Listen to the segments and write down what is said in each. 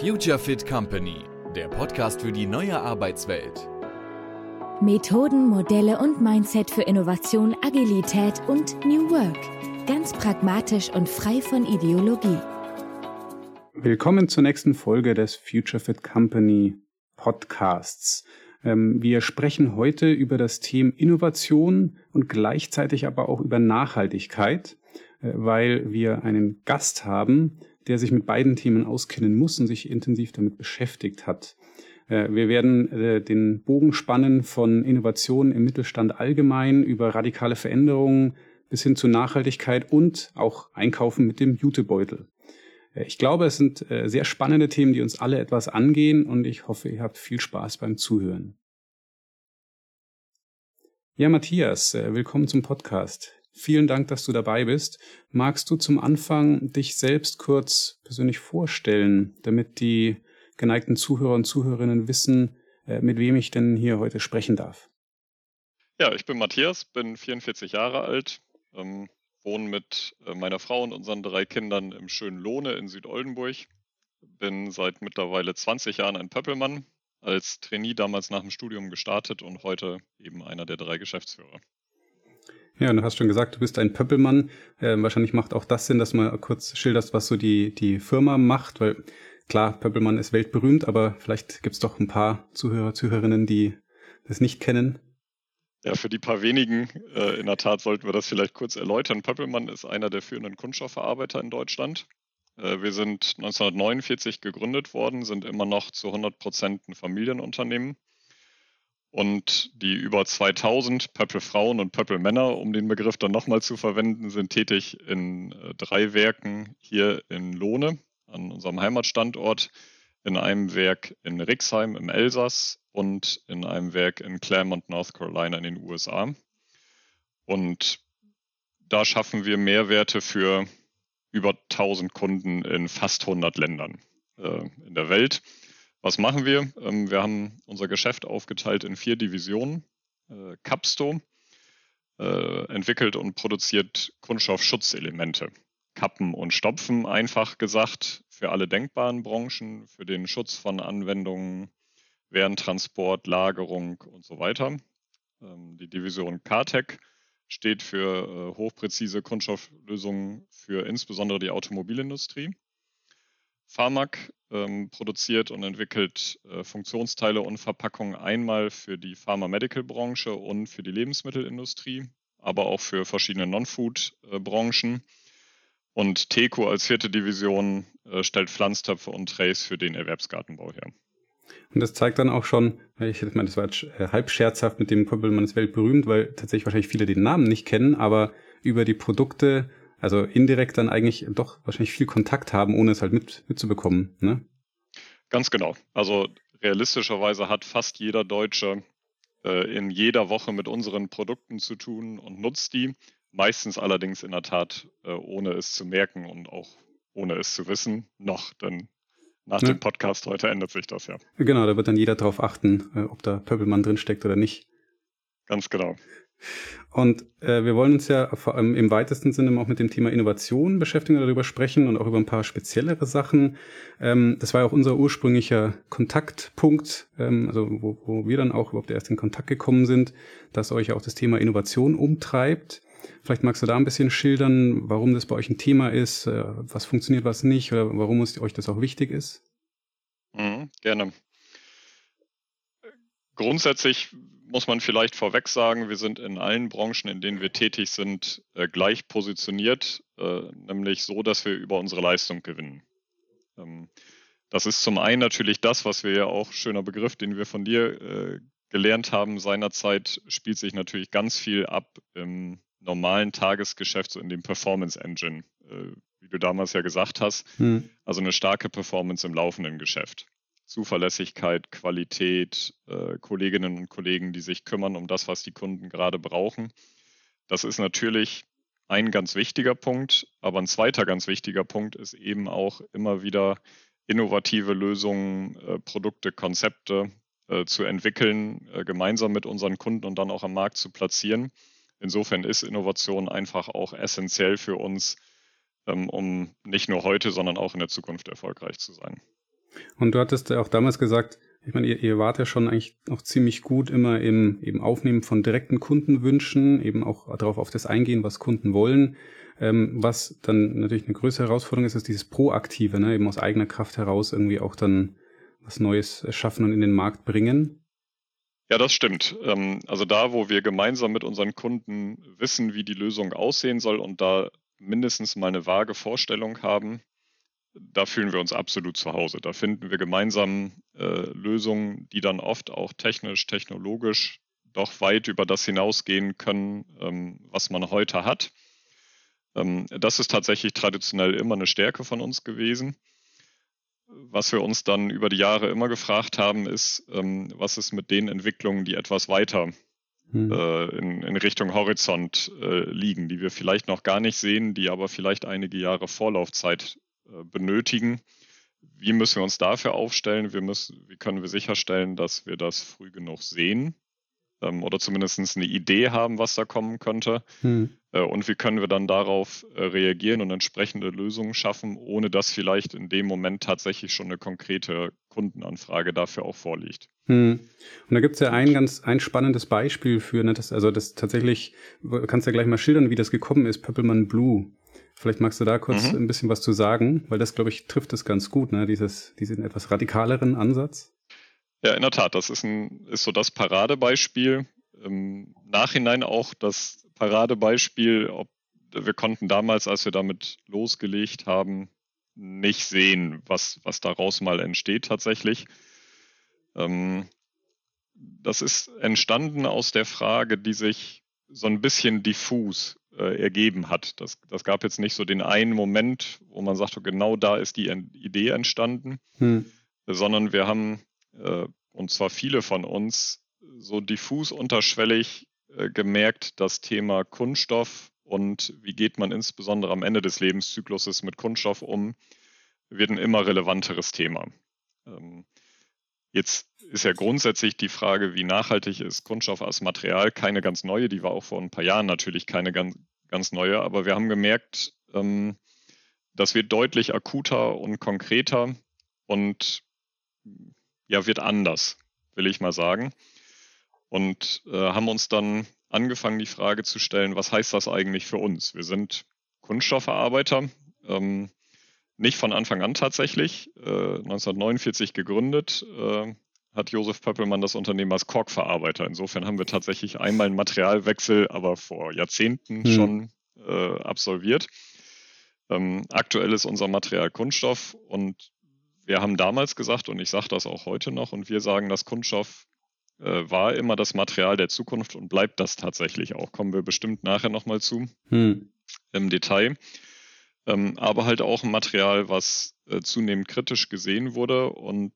Future Fit Company, der Podcast für die neue Arbeitswelt. Methoden, Modelle und Mindset für Innovation, Agilität und New Work. Ganz pragmatisch und frei von Ideologie. Willkommen zur nächsten Folge des Future Fit Company Podcasts. Ähm, wir sprechen heute über das Thema Innovation und gleichzeitig aber auch über Nachhaltigkeit, äh, weil wir einen Gast haben, der sich mit beiden Themen auskennen muss und sich intensiv damit beschäftigt hat. Äh, wir werden äh, den Bogen spannen von Innovationen im Mittelstand allgemein über radikale Veränderungen bis hin zu Nachhaltigkeit und auch Einkaufen mit dem Jutebeutel. Äh, ich glaube, es sind sehr spannende Themen, die uns alle etwas angehen und ich hoffe, ihr habt viel Spaß beim Zuhören. Ja, Matthias, willkommen zum Podcast. Vielen Dank, dass du dabei bist. Magst du zum Anfang dich selbst kurz persönlich vorstellen, damit die geneigten Zuhörer und Zuhörerinnen wissen, äh, mit wem ich denn hier heute sprechen darf? Ja, ich bin Matthias, bin 44 Jahre alt, ähm, wohne mit äh, meiner Frau und unseren drei Kindern im schönen Lohne in Südoldenburg. Bin seit mittlerweile 20 Jahren ein Pöppelmann, als Trainee damals nach dem Studium gestartet und heute eben einer der drei Geschäftsführer. Ja, du hast schon gesagt, du bist ein Pöppelmann. Äh, wahrscheinlich macht auch das Sinn, dass mal kurz schilderst, was so die, die Firma macht, weil klar, Pöppelmann ist weltberühmt, aber vielleicht gibt's doch ein paar Zuhörer, Zuhörerinnen, die das nicht kennen. Ja, für die paar wenigen, äh, in der Tat sollten wir das vielleicht kurz erläutern. Pöppelmann ist einer der führenden Kunststoffverarbeiter in Deutschland. Äh, wir sind 1949 gegründet worden, sind immer noch zu 100 Prozent ein Familienunternehmen und die über 2000 Pöppel-Frauen und Pöppel-Männer, um den Begriff dann nochmal zu verwenden, sind tätig in äh, drei Werken hier in Lohne, an unserem Heimatstandort, in einem Werk in Rixheim im Elsass und in einem Werk in Claremont, North Carolina in den USA. Und da schaffen wir Mehrwerte für über 1000 Kunden in fast 100 Ländern äh, in der Welt. Was machen wir? Ähm, wir haben unser Geschäft aufgeteilt in vier Divisionen. Äh, Capsto äh, entwickelt und produziert Kunststoffschutzelemente. Kappen und Stopfen, einfach gesagt, für alle denkbaren Branchen, für den Schutz von Anwendungen während Transport, Lagerung und so weiter. Ähm, die Division CARTEC steht für äh, hochpräzise Kunststofflösungen für insbesondere die Automobilindustrie. Pharmac ähm, produziert und entwickelt äh, Funktionsteile und Verpackungen einmal für die Pharma-Medical-Branche und für die Lebensmittelindustrie, aber auch für verschiedene Non-Food-Branchen. Und TECO als vierte Division äh, stellt Pflanztöpfe und Trays für den Erwerbsgartenbau her. Und das zeigt dann auch schon, ich meine, das war jetzt äh, halb scherzhaft mit dem Pöbelmann ist weltberühmt, weil tatsächlich wahrscheinlich viele den Namen nicht kennen, aber über die Produkte also indirekt dann eigentlich doch wahrscheinlich viel Kontakt haben, ohne es halt mit, mitzubekommen. Ne? Ganz genau. Also realistischerweise hat fast jeder Deutsche äh, in jeder Woche mit unseren Produkten zu tun und nutzt die. Meistens allerdings in der Tat, äh, ohne es zu merken und auch ohne es zu wissen, noch, denn nach ja. dem Podcast heute ändert sich das ja. Genau, da wird dann jeder darauf achten, äh, ob da Pöbelmann drinsteckt oder nicht. Ganz genau. Und äh, wir wollen uns ja vor allem im weitesten Sinne auch mit dem Thema Innovation beschäftigen, darüber sprechen und auch über ein paar speziellere Sachen. Ähm, das war ja auch unser ursprünglicher Kontaktpunkt, ähm, also wo, wo wir dann auch überhaupt erst in Kontakt gekommen sind, dass euch auch das Thema Innovation umtreibt. Vielleicht magst du da ein bisschen schildern, warum das bei euch ein Thema ist, äh, was funktioniert, was nicht, oder warum euch das auch wichtig ist? Mhm, gerne. Grundsätzlich muss man vielleicht vorweg sagen, wir sind in allen Branchen, in denen wir tätig sind, äh, gleich positioniert, äh, nämlich so, dass wir über unsere Leistung gewinnen. Ähm, das ist zum einen natürlich das, was wir ja auch, schöner Begriff, den wir von dir äh, gelernt haben seinerzeit, spielt sich natürlich ganz viel ab im normalen Tagesgeschäft, so in dem Performance Engine, äh, wie du damals ja gesagt hast. Hm. Also eine starke Performance im laufenden Geschäft. Zuverlässigkeit, Qualität, äh, Kolleginnen und Kollegen, die sich kümmern um das, was die Kunden gerade brauchen. Das ist natürlich ein ganz wichtiger Punkt, aber ein zweiter ganz wichtiger Punkt ist eben auch immer wieder innovative Lösungen, äh, Produkte, Konzepte äh, zu entwickeln, äh, gemeinsam mit unseren Kunden und dann auch am Markt zu platzieren. Insofern ist Innovation einfach auch essentiell für uns, ähm, um nicht nur heute, sondern auch in der Zukunft erfolgreich zu sein. Und du hattest ja auch damals gesagt, ich meine, ihr, ihr wart ja schon eigentlich auch ziemlich gut immer im eben Aufnehmen von direkten Kundenwünschen, eben auch darauf auf das eingehen, was Kunden wollen. Ähm, was dann natürlich eine größere Herausforderung ist, ist dieses Proaktive, ne? eben aus eigener Kraft heraus irgendwie auch dann was Neues schaffen und in den Markt bringen. Ja, das stimmt. Ähm, also da, wo wir gemeinsam mit unseren Kunden wissen, wie die Lösung aussehen soll und da mindestens mal eine vage Vorstellung haben, da fühlen wir uns absolut zu Hause. Da finden wir gemeinsam äh, Lösungen, die dann oft auch technisch, technologisch doch weit über das hinausgehen können, ähm, was man heute hat. Ähm, das ist tatsächlich traditionell immer eine Stärke von uns gewesen. Was wir uns dann über die Jahre immer gefragt haben, ist, ähm, was ist mit den Entwicklungen, die etwas weiter hm. äh, in, in, Richtung Horizont äh, liegen, die wir vielleicht noch gar nicht sehen, die aber vielleicht einige Jahre Vorlaufzeit benötigen. Wie müssen wir uns dafür aufstellen? Wir müssen, wie können wir sicherstellen, dass wir das früh genug sehen ähm, oder zumindest eine Idee haben, was da kommen könnte? Hm. Äh, und wie können wir dann darauf äh, reagieren und entsprechende Lösungen schaffen, ohne dass vielleicht in dem Moment tatsächlich schon eine konkrete Kundenanfrage dafür auch vorliegt? Hm. Und da gibt es ja ein ganz ein spannendes Beispiel für, ne, das, also das tatsächlich, kannst du ja gleich mal schildern, wie das gekommen ist, Pöppelmann Blue. Vielleicht magst du da kurz mhm. ein bisschen was zu sagen, weil das, glaube ich, trifft es ganz gut, ne? Dieses, diesen etwas radikaleren Ansatz. Ja, in der Tat, das ist, ein, ist so das Paradebeispiel. Im Nachhinein auch das Paradebeispiel, ob wir konnten damals, als wir damit losgelegt haben, nicht sehen, was, was daraus mal entsteht tatsächlich. Ähm, das ist entstanden aus der Frage, die sich so ein bisschen diffus äh, ergeben hat. Das, das gab jetzt nicht so den einen Moment, wo man sagt, genau da ist die Idee entstanden, hm. sondern wir haben, äh, und zwar viele von uns, so diffus unterschwellig äh, gemerkt, das Thema Kunststoff und wie geht man insbesondere am Ende des Lebenszykluses mit Kunststoff um, wird ein immer relevanteres Thema. Ähm, Jetzt ist ja grundsätzlich die Frage, wie nachhaltig ist Kunststoff als Material, keine ganz neue. Die war auch vor ein paar Jahren natürlich keine ganz, ganz neue. Aber wir haben gemerkt, ähm, das wird deutlich akuter und konkreter und ja, wird anders, will ich mal sagen. Und äh, haben uns dann angefangen, die Frage zu stellen, was heißt das eigentlich für uns? Wir sind Kunststoffverarbeiter. Ähm, nicht von Anfang an tatsächlich. Äh, 1949 gegründet, äh, hat Josef Pöppelmann das Unternehmen als Korkverarbeiter. Insofern haben wir tatsächlich einmal einen Materialwechsel, aber vor Jahrzehnten hm. schon äh, absolviert. Ähm, aktuell ist unser Material Kunststoff und wir haben damals gesagt, und ich sage das auch heute noch, und wir sagen, dass Kunststoff äh, war immer das Material der Zukunft und bleibt das tatsächlich auch. Kommen wir bestimmt nachher nochmal zu hm. im Detail ähm, aber halt auch ein Material, was äh, zunehmend kritisch gesehen wurde. Und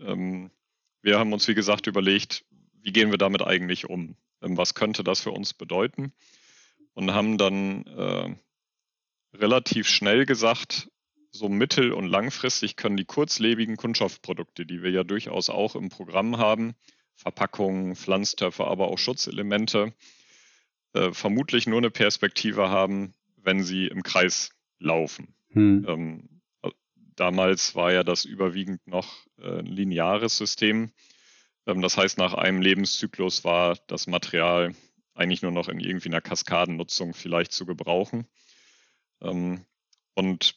ähm, wir haben uns, wie gesagt, überlegt, wie gehen wir damit eigentlich um? Ähm, was könnte das für uns bedeuten? Und haben dann äh, relativ schnell gesagt, so mittel- und langfristig können die kurzlebigen Kunststoffprodukte, die wir ja durchaus auch im Programm haben, Verpackungen, Pflanztöpfe, aber auch Schutzelemente, äh, vermutlich nur eine Perspektive haben, wenn sie im Kreis laufen. Hm. Ähm, damals war ja das überwiegend noch äh, ein lineares System. Ähm, das heißt, nach einem Lebenszyklus war das Material eigentlich nur noch in irgendwie einer Kaskadennutzung vielleicht zu gebrauchen. Ähm, und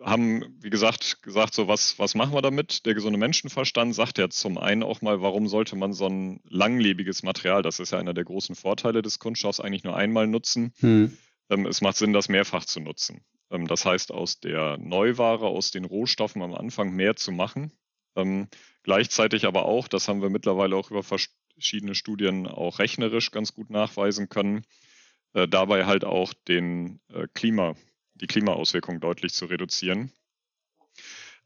haben, wie gesagt, gesagt, so was, was machen wir damit? Der gesunde Menschenverstand sagt ja zum einen auch mal, warum sollte man so ein langlebiges Material, das ist ja einer der großen Vorteile des Kunststoffs, eigentlich nur einmal nutzen. Hm. Ähm, es macht Sinn, das mehrfach zu nutzen. Ähm, das heißt, aus der Neuware, aus den Rohstoffen am Anfang mehr zu machen. Ähm, gleichzeitig aber auch, das haben wir mittlerweile auch über verschiedene Studien auch rechnerisch ganz gut nachweisen können, äh, dabei halt auch den äh, Klima, die Klimaauswirkungen deutlich zu reduzieren.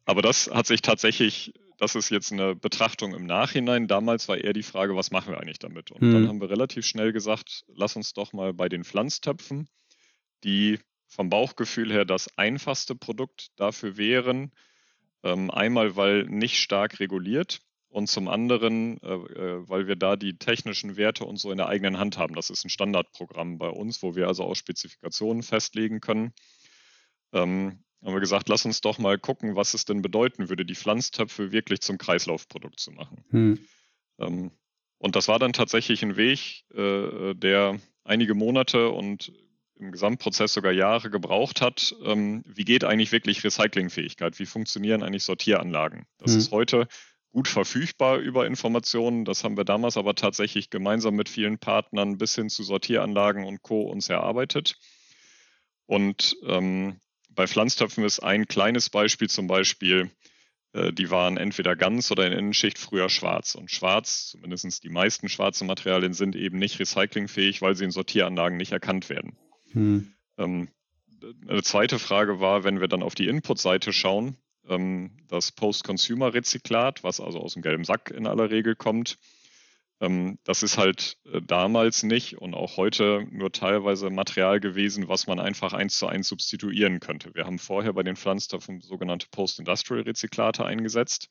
Aber das hat sich tatsächlich, das ist jetzt eine Betrachtung im Nachhinein. Damals war eher die Frage, was machen wir eigentlich damit? Und hm. dann haben wir relativ schnell gesagt, lass uns doch mal bei den Pflanztöpfen die vom Bauchgefühl her das einfachste Produkt dafür wären. Ähm, einmal, weil nicht stark reguliert und zum anderen, äh, äh, weil wir da die technischen Werte und so in der eigenen Hand haben. Das ist ein Standardprogramm bei uns, wo wir also auch Spezifikationen festlegen können. Ähm, haben wir gesagt, lass uns doch mal gucken, was es denn bedeuten würde, die Pflanztöpfe wirklich zum Kreislaufprodukt zu machen. Hm. Ähm, und das war dann tatsächlich ein Weg, äh, der einige Monate und im Gesamtprozess sogar Jahre gebraucht hat. Ähm, wie geht eigentlich wirklich Recyclingfähigkeit? Wie funktionieren eigentlich Sortieranlagen? Das hm. ist heute gut verfügbar über Informationen. Das haben wir damals aber tatsächlich gemeinsam mit vielen Partnern bis hin zu Sortieranlagen und Co. uns erarbeitet. Und ähm, bei Pflanztöpfen ist ein kleines Beispiel zum Beispiel, äh, die waren entweder ganz oder in Innenschicht früher schwarz. Und schwarz, zumindest die meisten schwarzen Materialien, sind eben nicht recyclingfähig, weil sie in Sortieranlagen nicht erkannt werden. Hm. Ähm, eine zweite Frage war, wenn wir dann auf die Input-Seite schauen, ähm, das Post-Consumer-Rezyklat, was also aus dem gelben Sack in aller Regel kommt, ähm, das ist halt äh, damals nicht und auch heute nur teilweise Material gewesen, was man einfach eins zu eins substituieren könnte. Wir haben vorher bei den Pflanzstoffen sogenannte Post-Industrial-Rezyklate eingesetzt.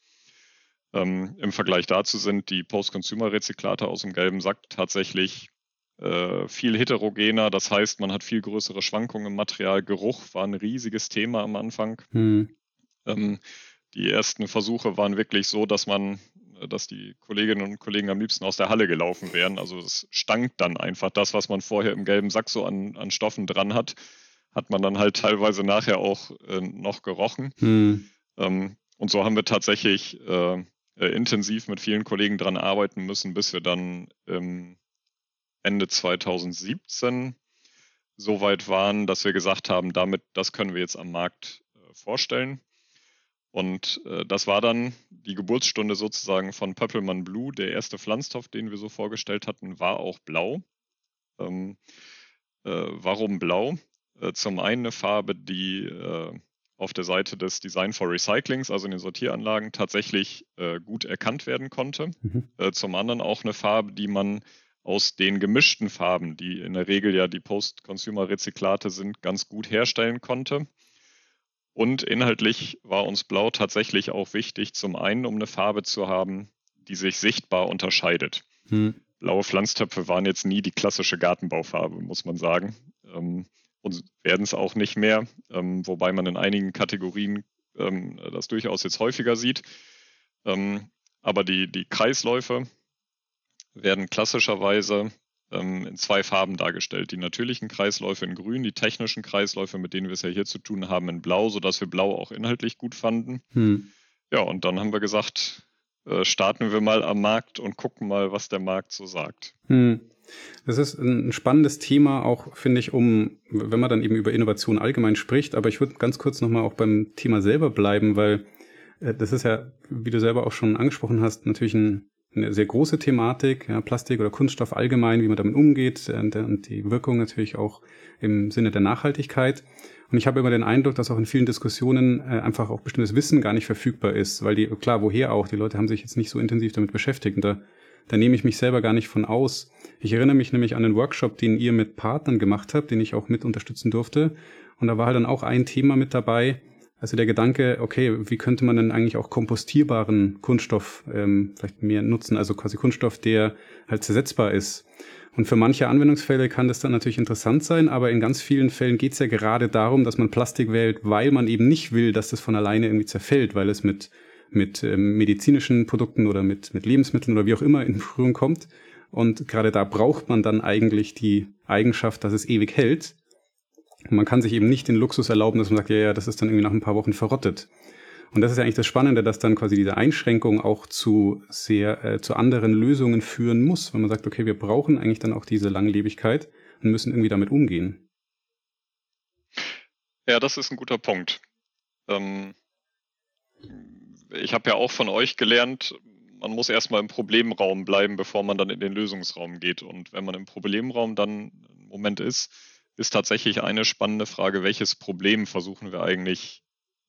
Ähm, Im Vergleich dazu sind die Post-Consumer-Rezyklate aus dem gelben Sack tatsächlich viel heterogener. Das heißt, man hat viel größere Schwankungen im Material. Geruch war ein riesiges Thema am Anfang. Hm. Ähm, die ersten Versuche waren wirklich so, dass man äh, dass die Kolleginnen und Kollegen am liebsten aus der Halle gelaufen wären. Also es stank dann einfach das, was man vorher im gelben Sack so an, an Stoffen dran hat, hat man dann halt teilweise nachher auch äh, noch gerochen. Hm. Ähm, und so haben wir tatsächlich äh, äh, intensiv mit vielen Kollegen dran arbeiten müssen, bis wir dann ähm, Ende 2017 so weit waren, dass wir gesagt haben, damit, das können wir jetzt am Markt äh, vorstellen. Und äh, das war dann die Geburtsstunde sozusagen von Pöppelmann Blue. Der erste Pflanztopf, den wir so vorgestellt hatten, war auch blau. Ähm, äh, warum blau? Äh, zum einen eine Farbe, die auf der Seite des Design for Recyclings, also in den Sortieranlagen, tatsächlich gut erkannt werden konnte. Mhm. Zum anderen auch eine Farbe, die man aus den gemischten Farben, die in der Regel ja die Post-Consumer-Rezyklate sind, ganz gut herstellen konnte. Und inhaltlich war uns Blau tatsächlich auch wichtig, zum einen, um eine Farbe zu haben, die sich sichtbar unterscheidet. Hm. Blaue Pflanztöpfe waren jetzt nie die klassische Gartenbaufarbe, muss man sagen. Ähm, und werden es auch nicht mehr, ähm, wobei man in einigen Kategorien ähm, das durchaus jetzt häufiger sieht. Ähm, aber die, die Kreisläufe werden klassischerweise ähm, in zwei Farben dargestellt. Die natürlichen Kreisläufe in grün, die technischen Kreisläufe, mit denen wir es ja hier zu tun haben, in blau, sodass wir blau auch inhaltlich gut fanden. Hm. Ja, und dann haben wir gesagt, äh, starten wir mal am Markt und gucken mal, was der Markt so sagt. Hm. Das ist ein spannendes Thema, auch finde ich, um, wenn man dann eben über Innovation allgemein spricht. Aber ich würde ganz kurz nochmal auch beim Thema selber bleiben, weil äh, das ist ja, wie du selber auch schon angesprochen hast, natürlich ein eine sehr große Thematik, ja, Plastik oder Kunststoff allgemein, wie man damit umgeht und, und die Wirkung natürlich auch im Sinne der Nachhaltigkeit. Und ich habe immer den Eindruck, dass auch in vielen Diskussionen äh, einfach auch bestimmtes Wissen gar nicht verfügbar ist, weil die, klar, woher auch, die Leute haben sich jetzt nicht so intensiv damit beschäftigt. Und da, da nehme ich mich selber gar nicht von aus. Ich erinnere mich nämlich an einen Workshop, den ihr mit Partnern gemacht habt, den ich auch mit unterstützen durfte. Und da war halt dann auch ein Thema mit dabei, also der Gedanke, okay, wie könnte man denn eigentlich auch kompostierbaren Kunststoff ähm, vielleicht mehr nutzen, also quasi Kunststoff, der halt zersetzbar ist. Und für manche Anwendungsfälle kann das dann natürlich interessant sein, aber in ganz vielen Fällen geht es ja gerade darum, dass man Plastik wählt, weil man eben nicht will, dass das von alleine irgendwie zerfällt, weil es mit, mit ähm, medizinischen Produkten oder mit, mit Lebensmitteln oder wie auch immer in Berührung kommt. Und gerade da braucht man dann eigentlich die Eigenschaft, dass es ewig hält. Man kann sich eben nicht den Luxus erlauben, dass man sagt, ja, ja, das ist dann irgendwie nach ein paar Wochen verrottet. Und das ist ja eigentlich das Spannende, dass dann quasi diese Einschränkung auch zu sehr, äh, zu anderen Lösungen führen muss, wenn man sagt, okay, wir brauchen eigentlich dann auch diese Langlebigkeit und müssen irgendwie damit umgehen. Ja, das ist ein guter Punkt. Ähm, ich habe ja auch von euch gelernt, man muss erstmal im Problemraum bleiben, bevor man dann in den Lösungsraum geht. Und wenn man im Problemraum dann im Moment ist, ist tatsächlich eine spannende Frage, welches Problem versuchen wir eigentlich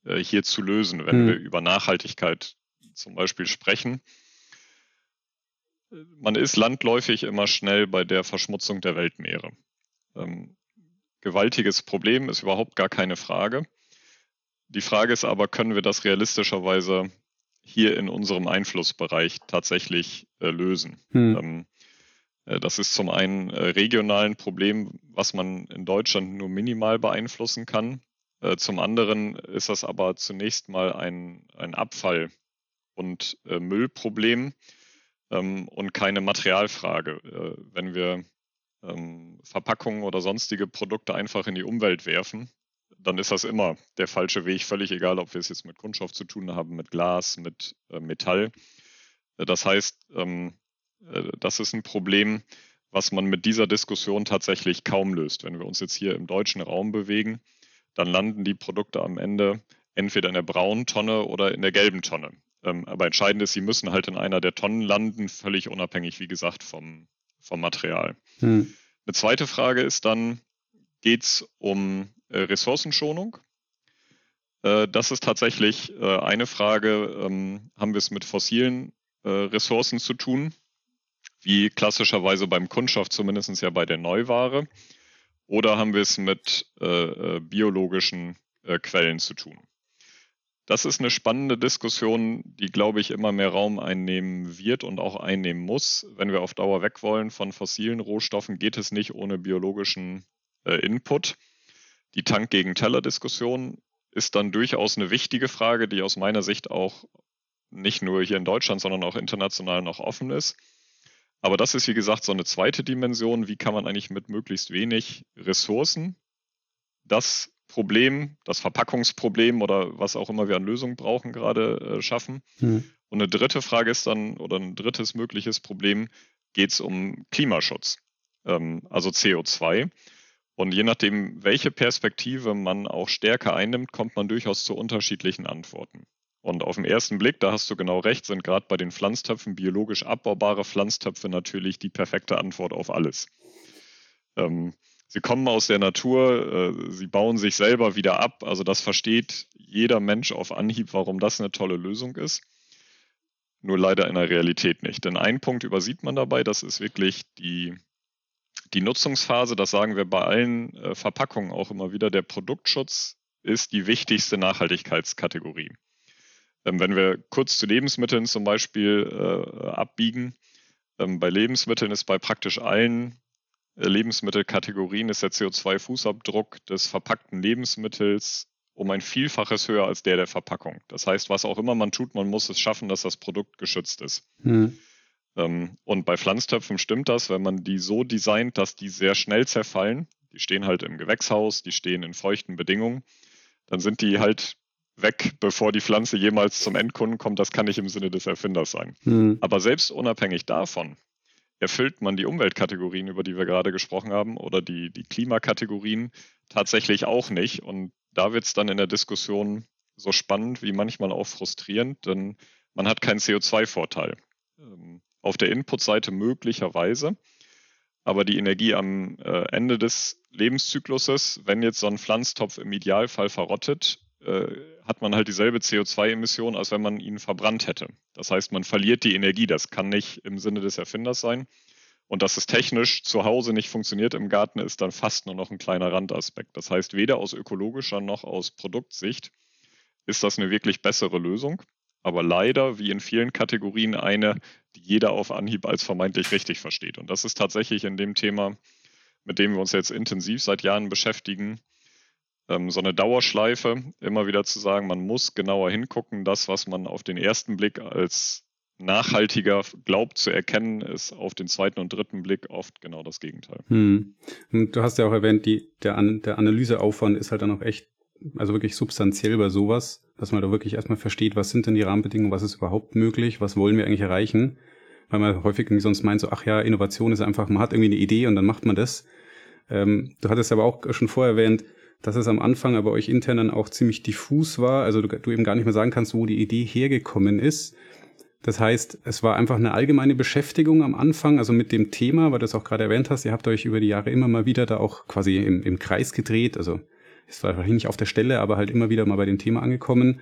äh, hier zu lösen, wenn hm. wir über Nachhaltigkeit zum Beispiel sprechen. Man ist landläufig immer schnell bei der Verschmutzung der Weltmeere. Ähm, gewaltiges Problem ist überhaupt gar keine Frage. Die Frage ist aber, können wir das realistischerweise hier in unserem Einflussbereich tatsächlich äh, lösen? Hm. Ähm, äh, das ist zum einen äh, regional ein Problem, was man in Deutschland nur minimal beeinflussen kann. Äh, zum anderen ist das aber zunächst mal ein, ein Abfall- und äh, Müllproblem ähm, und keine Materialfrage. Äh, wenn wir ähm, Verpackungen oder sonstige Produkte einfach in die Umwelt werfen, dann ist das immer der falsche Weg, völlig egal, ob wir es jetzt mit Kunststoff zu tun haben, mit Glas, mit äh, Metall. Äh, das heißt, ähm, äh, das ist ein Problem, was man mit dieser Diskussion tatsächlich kaum löst. Wenn wir uns jetzt hier im deutschen Raum bewegen, dann landen die Produkte am Ende entweder in der braunen Tonne oder in der gelben Tonne. Ähm, aber entscheidend ist, sie müssen halt in einer der Tonnen landen, völlig unabhängig, wie gesagt, vom, vom Material. Hm. Eine zweite Frage ist dann, geht es um äh, Ressourcenschonung? Äh, das ist tatsächlich äh, eine Frage, ähm, haben wir es mit fossilen äh, Ressourcen zu tun, wie klassischerweise beim Kunststoff zumindest ja bei der Neuware, oder haben wir es mit äh, äh, biologischen Quellen zu tun? Das ist eine spannende Diskussion, die, glaube ich, immer mehr Raum einnehmen wird und auch einnehmen muss. Wenn wir auf Dauer weg wollen von fossilen Rohstoffen, geht es nicht ohne biologischen äh, Input. Die Tank gegen Teller-Diskussion ist dann durchaus eine wichtige Frage, die aus meiner Sicht auch nicht nur hier in Deutschland, sondern auch international noch offen ist. Aber das ist, wie gesagt, so eine zweite Dimension. Wie kann man eigentlich mit möglichst wenig Ressourcen das Problem, das Verpackungsproblem oder was auch immer wir an Lösungen brauchen, gerade äh, schaffen. Mhm. Und eine dritte Frage ist dann, oder ein drittes mögliches Problem, geht es um Klimaschutz, ähm, also CO2. Und je nachdem, welche Perspektive man auch stärker einnimmt, kommt man durchaus zu unterschiedlichen Antworten. Und auf den ersten Blick, da hast du genau recht, sind gerade bei den Pflanztöpfen biologisch abbaubare Pflanztöpfe natürlich die perfekte Antwort auf alles. Ähm, Sie kommen aus der Natur, äh, sie bauen sich selber wieder ab. Also das versteht jeder Mensch auf Anhieb, warum das eine tolle Lösung ist. Nur leider in der Realität nicht. Denn einen Punkt übersieht man dabei, das ist wirklich die, die Nutzungsphase. Das sagen wir bei allen äh, Verpackungen auch immer wieder. Der Produktschutz ist die wichtigste Nachhaltigkeitskategorie. Ähm, wenn wir kurz zu Lebensmitteln zum Beispiel äh, abbiegen, ähm, bei Lebensmitteln ist bei praktisch allen äh, Lebensmittelkategorien ist der CO2-Fußabdruck des verpackten Lebensmittels um ein Vielfaches höher als der der Verpackung. Das heißt, was auch immer man tut, man muss es schaffen, dass das Produkt geschützt ist. Hm. Ähm, und bei Pflanztöpfen stimmt das, wenn man die so designt, dass die sehr schnell zerfallen. Die stehen halt im Gewächshaus, die stehen in feuchten Bedingungen. Dann sind die halt weg, bevor die Pflanze jemals zum Endkunden kommt. Das kann nicht im Sinne des Erfinders sein. Hm. Aber selbst unabhängig davon erfüllt man die Umweltkategorien, über die wir gerade gesprochen haben, oder die, die Klimakategorien tatsächlich auch nicht. Und da wird es dann in der Diskussion so spannend wie manchmal auch frustrierend, denn man hat keinen CO2-Vorteil. Ähm, auf der Input-Seite möglicherweise, aber die Energie am äh, Ende des Lebenszykluses, wenn jetzt so ein Pflanztopf im Idealfall verrottet, hat man halt dieselbe CO2-Emission, als wenn man ihn verbrannt hätte. Das heißt, man verliert die Energie. Das kann nicht im Sinne des Erfinders sein. Und dass es technisch zu Hause nicht funktioniert im Garten, ist dann fast nur noch ein kleiner Randaspekt. Das heißt, weder aus ökologischer noch aus Produktsicht ist das eine wirklich bessere Lösung. Aber leider, wie in vielen Kategorien, eine, die jeder auf Anhieb als vermeintlich richtig versteht. Und das ist tatsächlich in dem Thema, mit dem wir uns jetzt intensiv seit Jahren beschäftigen, ähm, so eine Dauerschleife, immer wieder zu sagen, man muss genauer hingucken. Das, was man auf den ersten Blick als nachhaltiger glaubt zu erkennen, ist auf den zweiten und dritten Blick oft genau das Gegenteil. Hm. Du hast ja auch erwähnt, die, der, An der Analyseaufwand ist halt dann auch echt, also wirklich substanziell bei sowas, dass man da wirklich erstmal versteht, was sind denn die Rahmenbedingungen, was ist überhaupt möglich, was wollen wir eigentlich erreichen. Weil man häufig sonst meint, so, ach ja, Innovation ist einfach, man hat irgendwie eine Idee und dann macht man das. Ähm, du hattest aber auch schon vorher erwähnt, dass es am Anfang aber euch intern dann auch ziemlich diffus war, also du, du eben gar nicht mehr sagen kannst, wo die Idee hergekommen ist. Das heißt, es war einfach eine allgemeine Beschäftigung am Anfang, also mit dem Thema, weil du es auch gerade erwähnt hast, ihr habt euch über die Jahre immer mal wieder da auch quasi im, im Kreis gedreht, also es war wahrscheinlich nicht auf der Stelle, aber halt immer wieder mal bei dem Thema angekommen.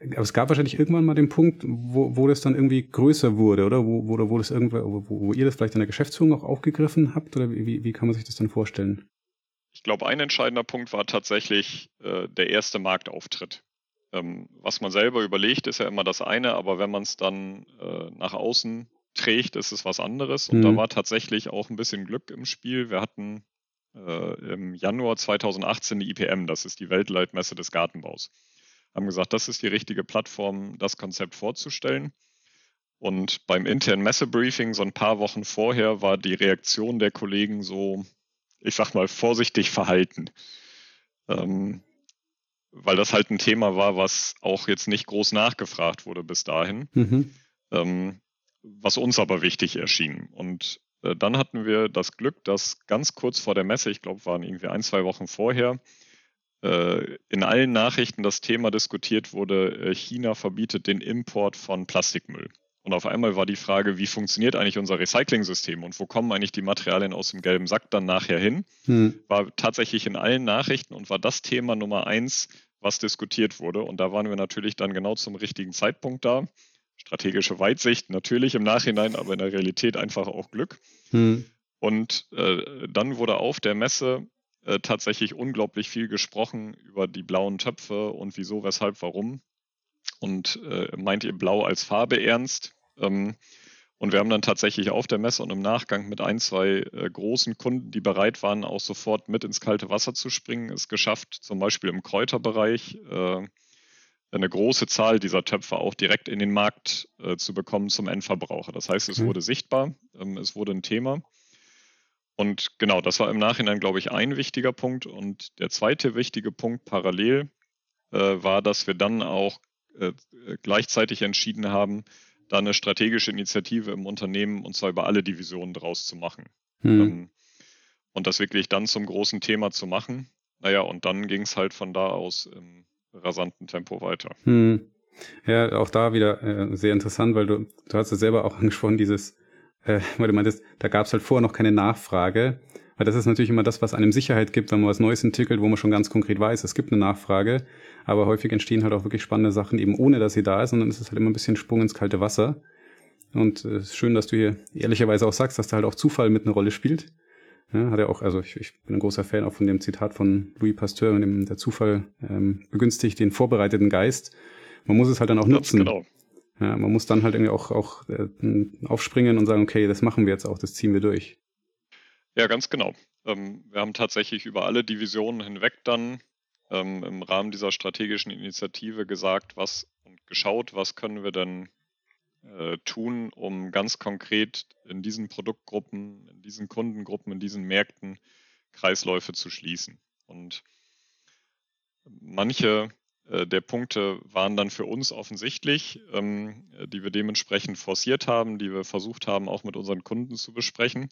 Aber es gab wahrscheinlich irgendwann mal den Punkt, wo, wo das dann irgendwie größer wurde, oder? Wo, wo, wo das irgendwo, wo, wo ihr das vielleicht in der Geschäftsführung auch aufgegriffen habt, oder wie, wie kann man sich das dann vorstellen? Ich glaube, ein entscheidender Punkt war tatsächlich äh, der erste Marktauftritt. Ähm, was man selber überlegt, ist ja immer das eine, aber wenn man es dann äh, nach außen trägt, ist es was anderes. Und mhm. da war tatsächlich auch ein bisschen Glück im Spiel. Wir hatten äh, im Januar 2018 die IPM, das ist die Weltleitmesse des Gartenbaus. Haben gesagt, das ist die richtige Plattform, das Konzept vorzustellen. Und beim internen Messebriefing so ein paar Wochen vorher war die Reaktion der Kollegen so, ich sag mal, vorsichtig verhalten. Ähm, weil das halt ein Thema war, was auch jetzt nicht groß nachgefragt wurde bis dahin, mhm. ähm, was uns aber wichtig erschien. Und äh, dann hatten wir das Glück, dass ganz kurz vor der Messe, ich glaube, waren irgendwie ein, zwei Wochen vorher, äh, in allen Nachrichten das Thema diskutiert wurde, äh, China verbietet den Import von Plastikmüll. Und auf einmal war die Frage, wie funktioniert eigentlich unser Recycling-System und wo kommen eigentlich die Materialien aus dem gelben Sack dann nachher hin? Hm. War tatsächlich in allen Nachrichten und war das Thema Nummer eins, was diskutiert wurde. Und da waren wir natürlich dann genau zum richtigen Zeitpunkt da. Strategische Weitsicht natürlich im Nachhinein, aber in der Realität einfach auch Glück. Hm. Und äh, dann wurde auf der Messe äh, tatsächlich unglaublich viel gesprochen über die blauen Töpfe und wieso, weshalb, warum und äh, meint ihr Blau als Farbe ernst. Ähm, und wir haben dann tatsächlich auf der Messe und im Nachgang mit ein, zwei äh, großen Kunden, die bereit waren, auch sofort mit ins kalte Wasser zu springen, es geschafft, zum Beispiel im Kräuterbereich äh, eine große Zahl dieser Töpfe auch direkt in den Markt äh, zu bekommen zum Endverbraucher. Das heißt, es mhm. wurde sichtbar, ähm, es wurde ein Thema. Und genau, das war im Nachhinein, glaube ich, ein wichtiger Punkt. Und der zweite wichtige Punkt parallel äh, war, dass wir dann auch äh, gleichzeitig entschieden haben, da eine strategische Initiative im Unternehmen und zwar über alle Divisionen draus zu machen. Hm. Ähm, und das wirklich dann zum großen Thema zu machen. Naja, und dann ging es halt von da aus im rasanten Tempo weiter. Hm. Ja, auch da wieder äh, sehr interessant, weil du, du hast es selber auch angesprochen, dieses, äh, weil du meintest, da gab es halt vorher noch keine Nachfrage. Weil das ist natürlich immer das, was einem Sicherheit gibt, wenn man was Neues entwickelt, wo man schon ganz konkret weiß, es gibt eine Nachfrage. Aber häufig entstehen halt auch wirklich spannende Sachen eben ohne, dass sie da ist. Und dann ist es halt immer ein bisschen Sprung ins kalte Wasser. Und es ist schön, dass du hier ehrlicherweise auch sagst, dass da halt auch Zufall mit eine Rolle spielt. Ja, hat er auch, also ich, ich bin ein großer Fan auch von dem Zitat von Louis Pasteur, in dem der Zufall ähm, begünstigt den vorbereiteten Geist. Man muss es halt dann auch nutzen. Genau. Ja, man muss dann halt irgendwie auch, auch äh, aufspringen und sagen, okay, das machen wir jetzt auch, das ziehen wir durch. Ja, ganz genau. Ähm, wir haben tatsächlich über alle Divisionen hinweg dann ähm, im Rahmen dieser strategischen Initiative gesagt, was und geschaut, was können wir denn äh, tun, um ganz konkret in diesen Produktgruppen, in diesen Kundengruppen, in diesen Märkten Kreisläufe zu schließen. Und manche äh, der Punkte waren dann für uns offensichtlich, ähm, die wir dementsprechend forciert haben, die wir versucht haben, auch mit unseren Kunden zu besprechen.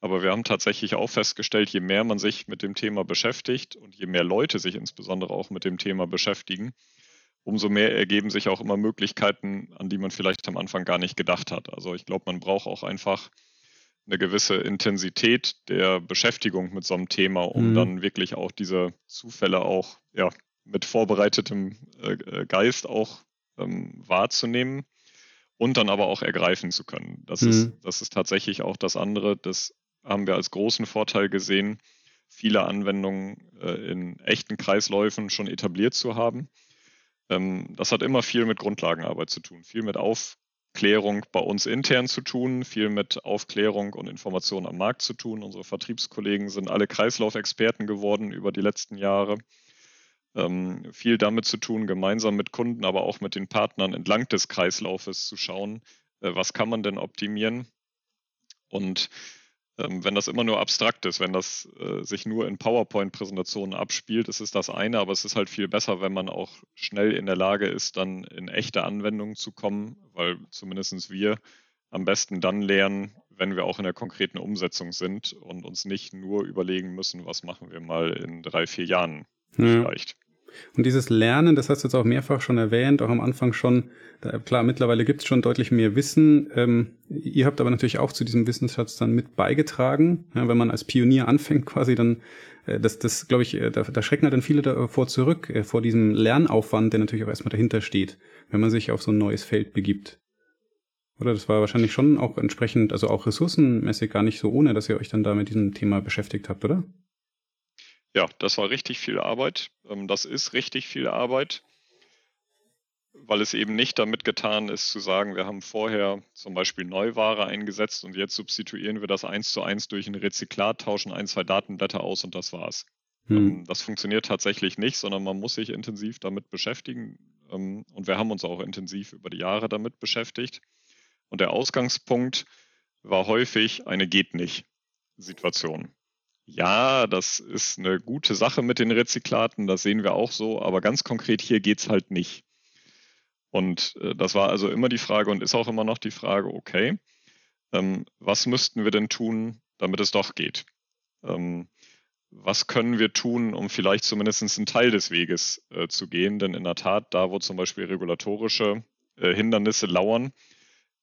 Aber wir haben tatsächlich auch festgestellt, je mehr man sich mit dem Thema beschäftigt und je mehr Leute sich insbesondere auch mit dem Thema beschäftigen, umso mehr ergeben sich auch immer Möglichkeiten, an die man vielleicht am Anfang gar nicht gedacht hat. Also ich glaube, man braucht auch einfach eine gewisse Intensität der Beschäftigung mit so einem Thema, um mhm. dann wirklich auch diese Zufälle auch ja, mit vorbereitetem äh, äh Geist auch ähm, wahrzunehmen und dann aber auch ergreifen zu können. Das, mhm. ist, das ist tatsächlich auch das andere, das haben wir als großen Vorteil gesehen, viele Anwendungen äh, in echten Kreisläufen schon etabliert zu haben. Ähm, das hat immer viel mit Grundlagenarbeit zu tun, viel mit Aufklärung bei uns intern zu tun, viel mit Aufklärung und Information am Markt zu tun. Unsere Vertriebskollegen sind alle Kreislaufexperten geworden über die letzten Jahre. Ähm, viel damit zu tun, gemeinsam mit Kunden, aber auch mit den Partnern entlang des Kreislaufes zu schauen, äh, was kann man denn optimieren. Und wenn das immer nur abstrakt ist, wenn das äh, sich nur in PowerPoint-Präsentationen abspielt, ist es das eine, aber es ist halt viel besser, wenn man auch schnell in der Lage ist, dann in echte Anwendungen zu kommen, weil zumindest wir am besten dann lernen, wenn wir auch in der konkreten Umsetzung sind und uns nicht nur überlegen müssen, was machen wir mal in drei, vier Jahren ja. vielleicht. Und dieses Lernen, das hast du jetzt auch mehrfach schon erwähnt, auch am Anfang schon, da, klar, mittlerweile gibt es schon deutlich mehr Wissen. Ähm, ihr habt aber natürlich auch zu diesem Wissensschatz dann mit beigetragen. Ja, wenn man als Pionier anfängt quasi, dann, äh, das, das glaube ich, äh, da, da schrecken halt dann viele davor zurück, äh, vor diesem Lernaufwand, der natürlich auch erstmal dahinter steht, wenn man sich auf so ein neues Feld begibt. Oder das war wahrscheinlich schon auch entsprechend, also auch ressourcenmäßig gar nicht so ohne, dass ihr euch dann da mit diesem Thema beschäftigt habt, oder? Ja, das war richtig viel Arbeit. Ähm, das ist richtig viel Arbeit. weil es eben nicht damit getan ist, zu sagen, wir haben vorher zum Beispiel Neuware eingesetzt und jetzt substituieren wir das eins zu eins durch ein Rezyklat, tauschen ein, zwei Datenblätter aus und das war's. Hm. Ähm, das funktioniert tatsächlich nicht, sondern man muss sich intensiv damit beschäftigen. Ähm, und wir haben uns auch intensiv über die Jahre damit beschäftigt. Und der Ausgangspunkt war häufig eine geht nicht Situation. Ja, das ist eine gute Sache mit den Rezyklaten, das sehen wir auch so, aber ganz konkret hier geht es halt nicht. Und äh, das war also immer die Frage und ist auch immer noch die Frage, okay, ähm, was müssten wir denn tun, damit es doch geht? Ähm, was können wir tun, um vielleicht zumindest einen Teil des Weges äh, zu gehen? Denn in der Tat, da wo zum Beispiel regulatorische äh, Hindernisse lauern,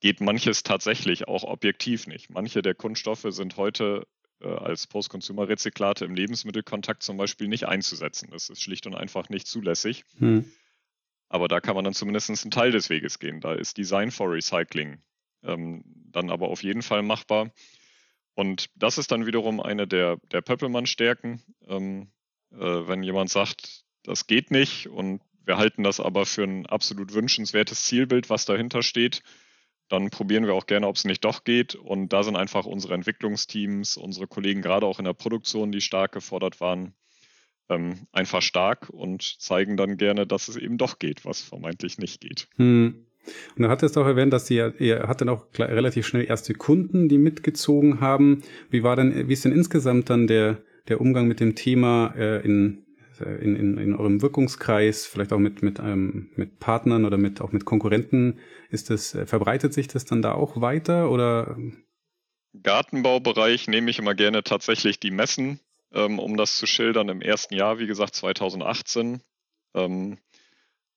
geht manches tatsächlich auch objektiv nicht. Manche der Kunststoffe sind heute als Post-Consumer-Rezyklate im Lebensmittelkontakt zum Beispiel nicht einzusetzen. Das ist schlicht und einfach nicht zulässig. Hm. Aber da kann man dann zumindest einen Teil des Weges gehen. Da ist Design for Recycling ähm, dann aber auf jeden Fall machbar. Und das ist dann wiederum eine der, der Pöppelmann-Stärken. Ähm, äh, wenn jemand sagt, das geht nicht und wir halten das aber für ein absolut wünschenswertes Zielbild, was dahinter steht, dann probieren wir auch gerne, ob es nicht doch geht. Und da sind einfach unsere Entwicklungsteams, unsere Kollegen gerade auch in der Produktion, die stark gefordert waren, ähm, einfach stark und zeigen dann gerne, dass es eben doch geht, was vermeintlich nicht geht. Hm. Und du hattest auch erwähnt, dass ihr, ihr hattet auch relativ schnell erste Kunden, die mitgezogen haben. Wie war denn, wie ist denn insgesamt dann der, der Umgang mit dem Thema äh, in, in, in, in eurem Wirkungskreis, vielleicht auch mit, mit, ähm, mit Partnern oder mit, auch mit Konkurrenten? Ist das, äh, verbreitet sich das dann da auch weiter oder? Gartenbaubereich nehme ich immer gerne tatsächlich die Messen, ähm, um das zu schildern. Im ersten Jahr, wie gesagt, 2018, ähm,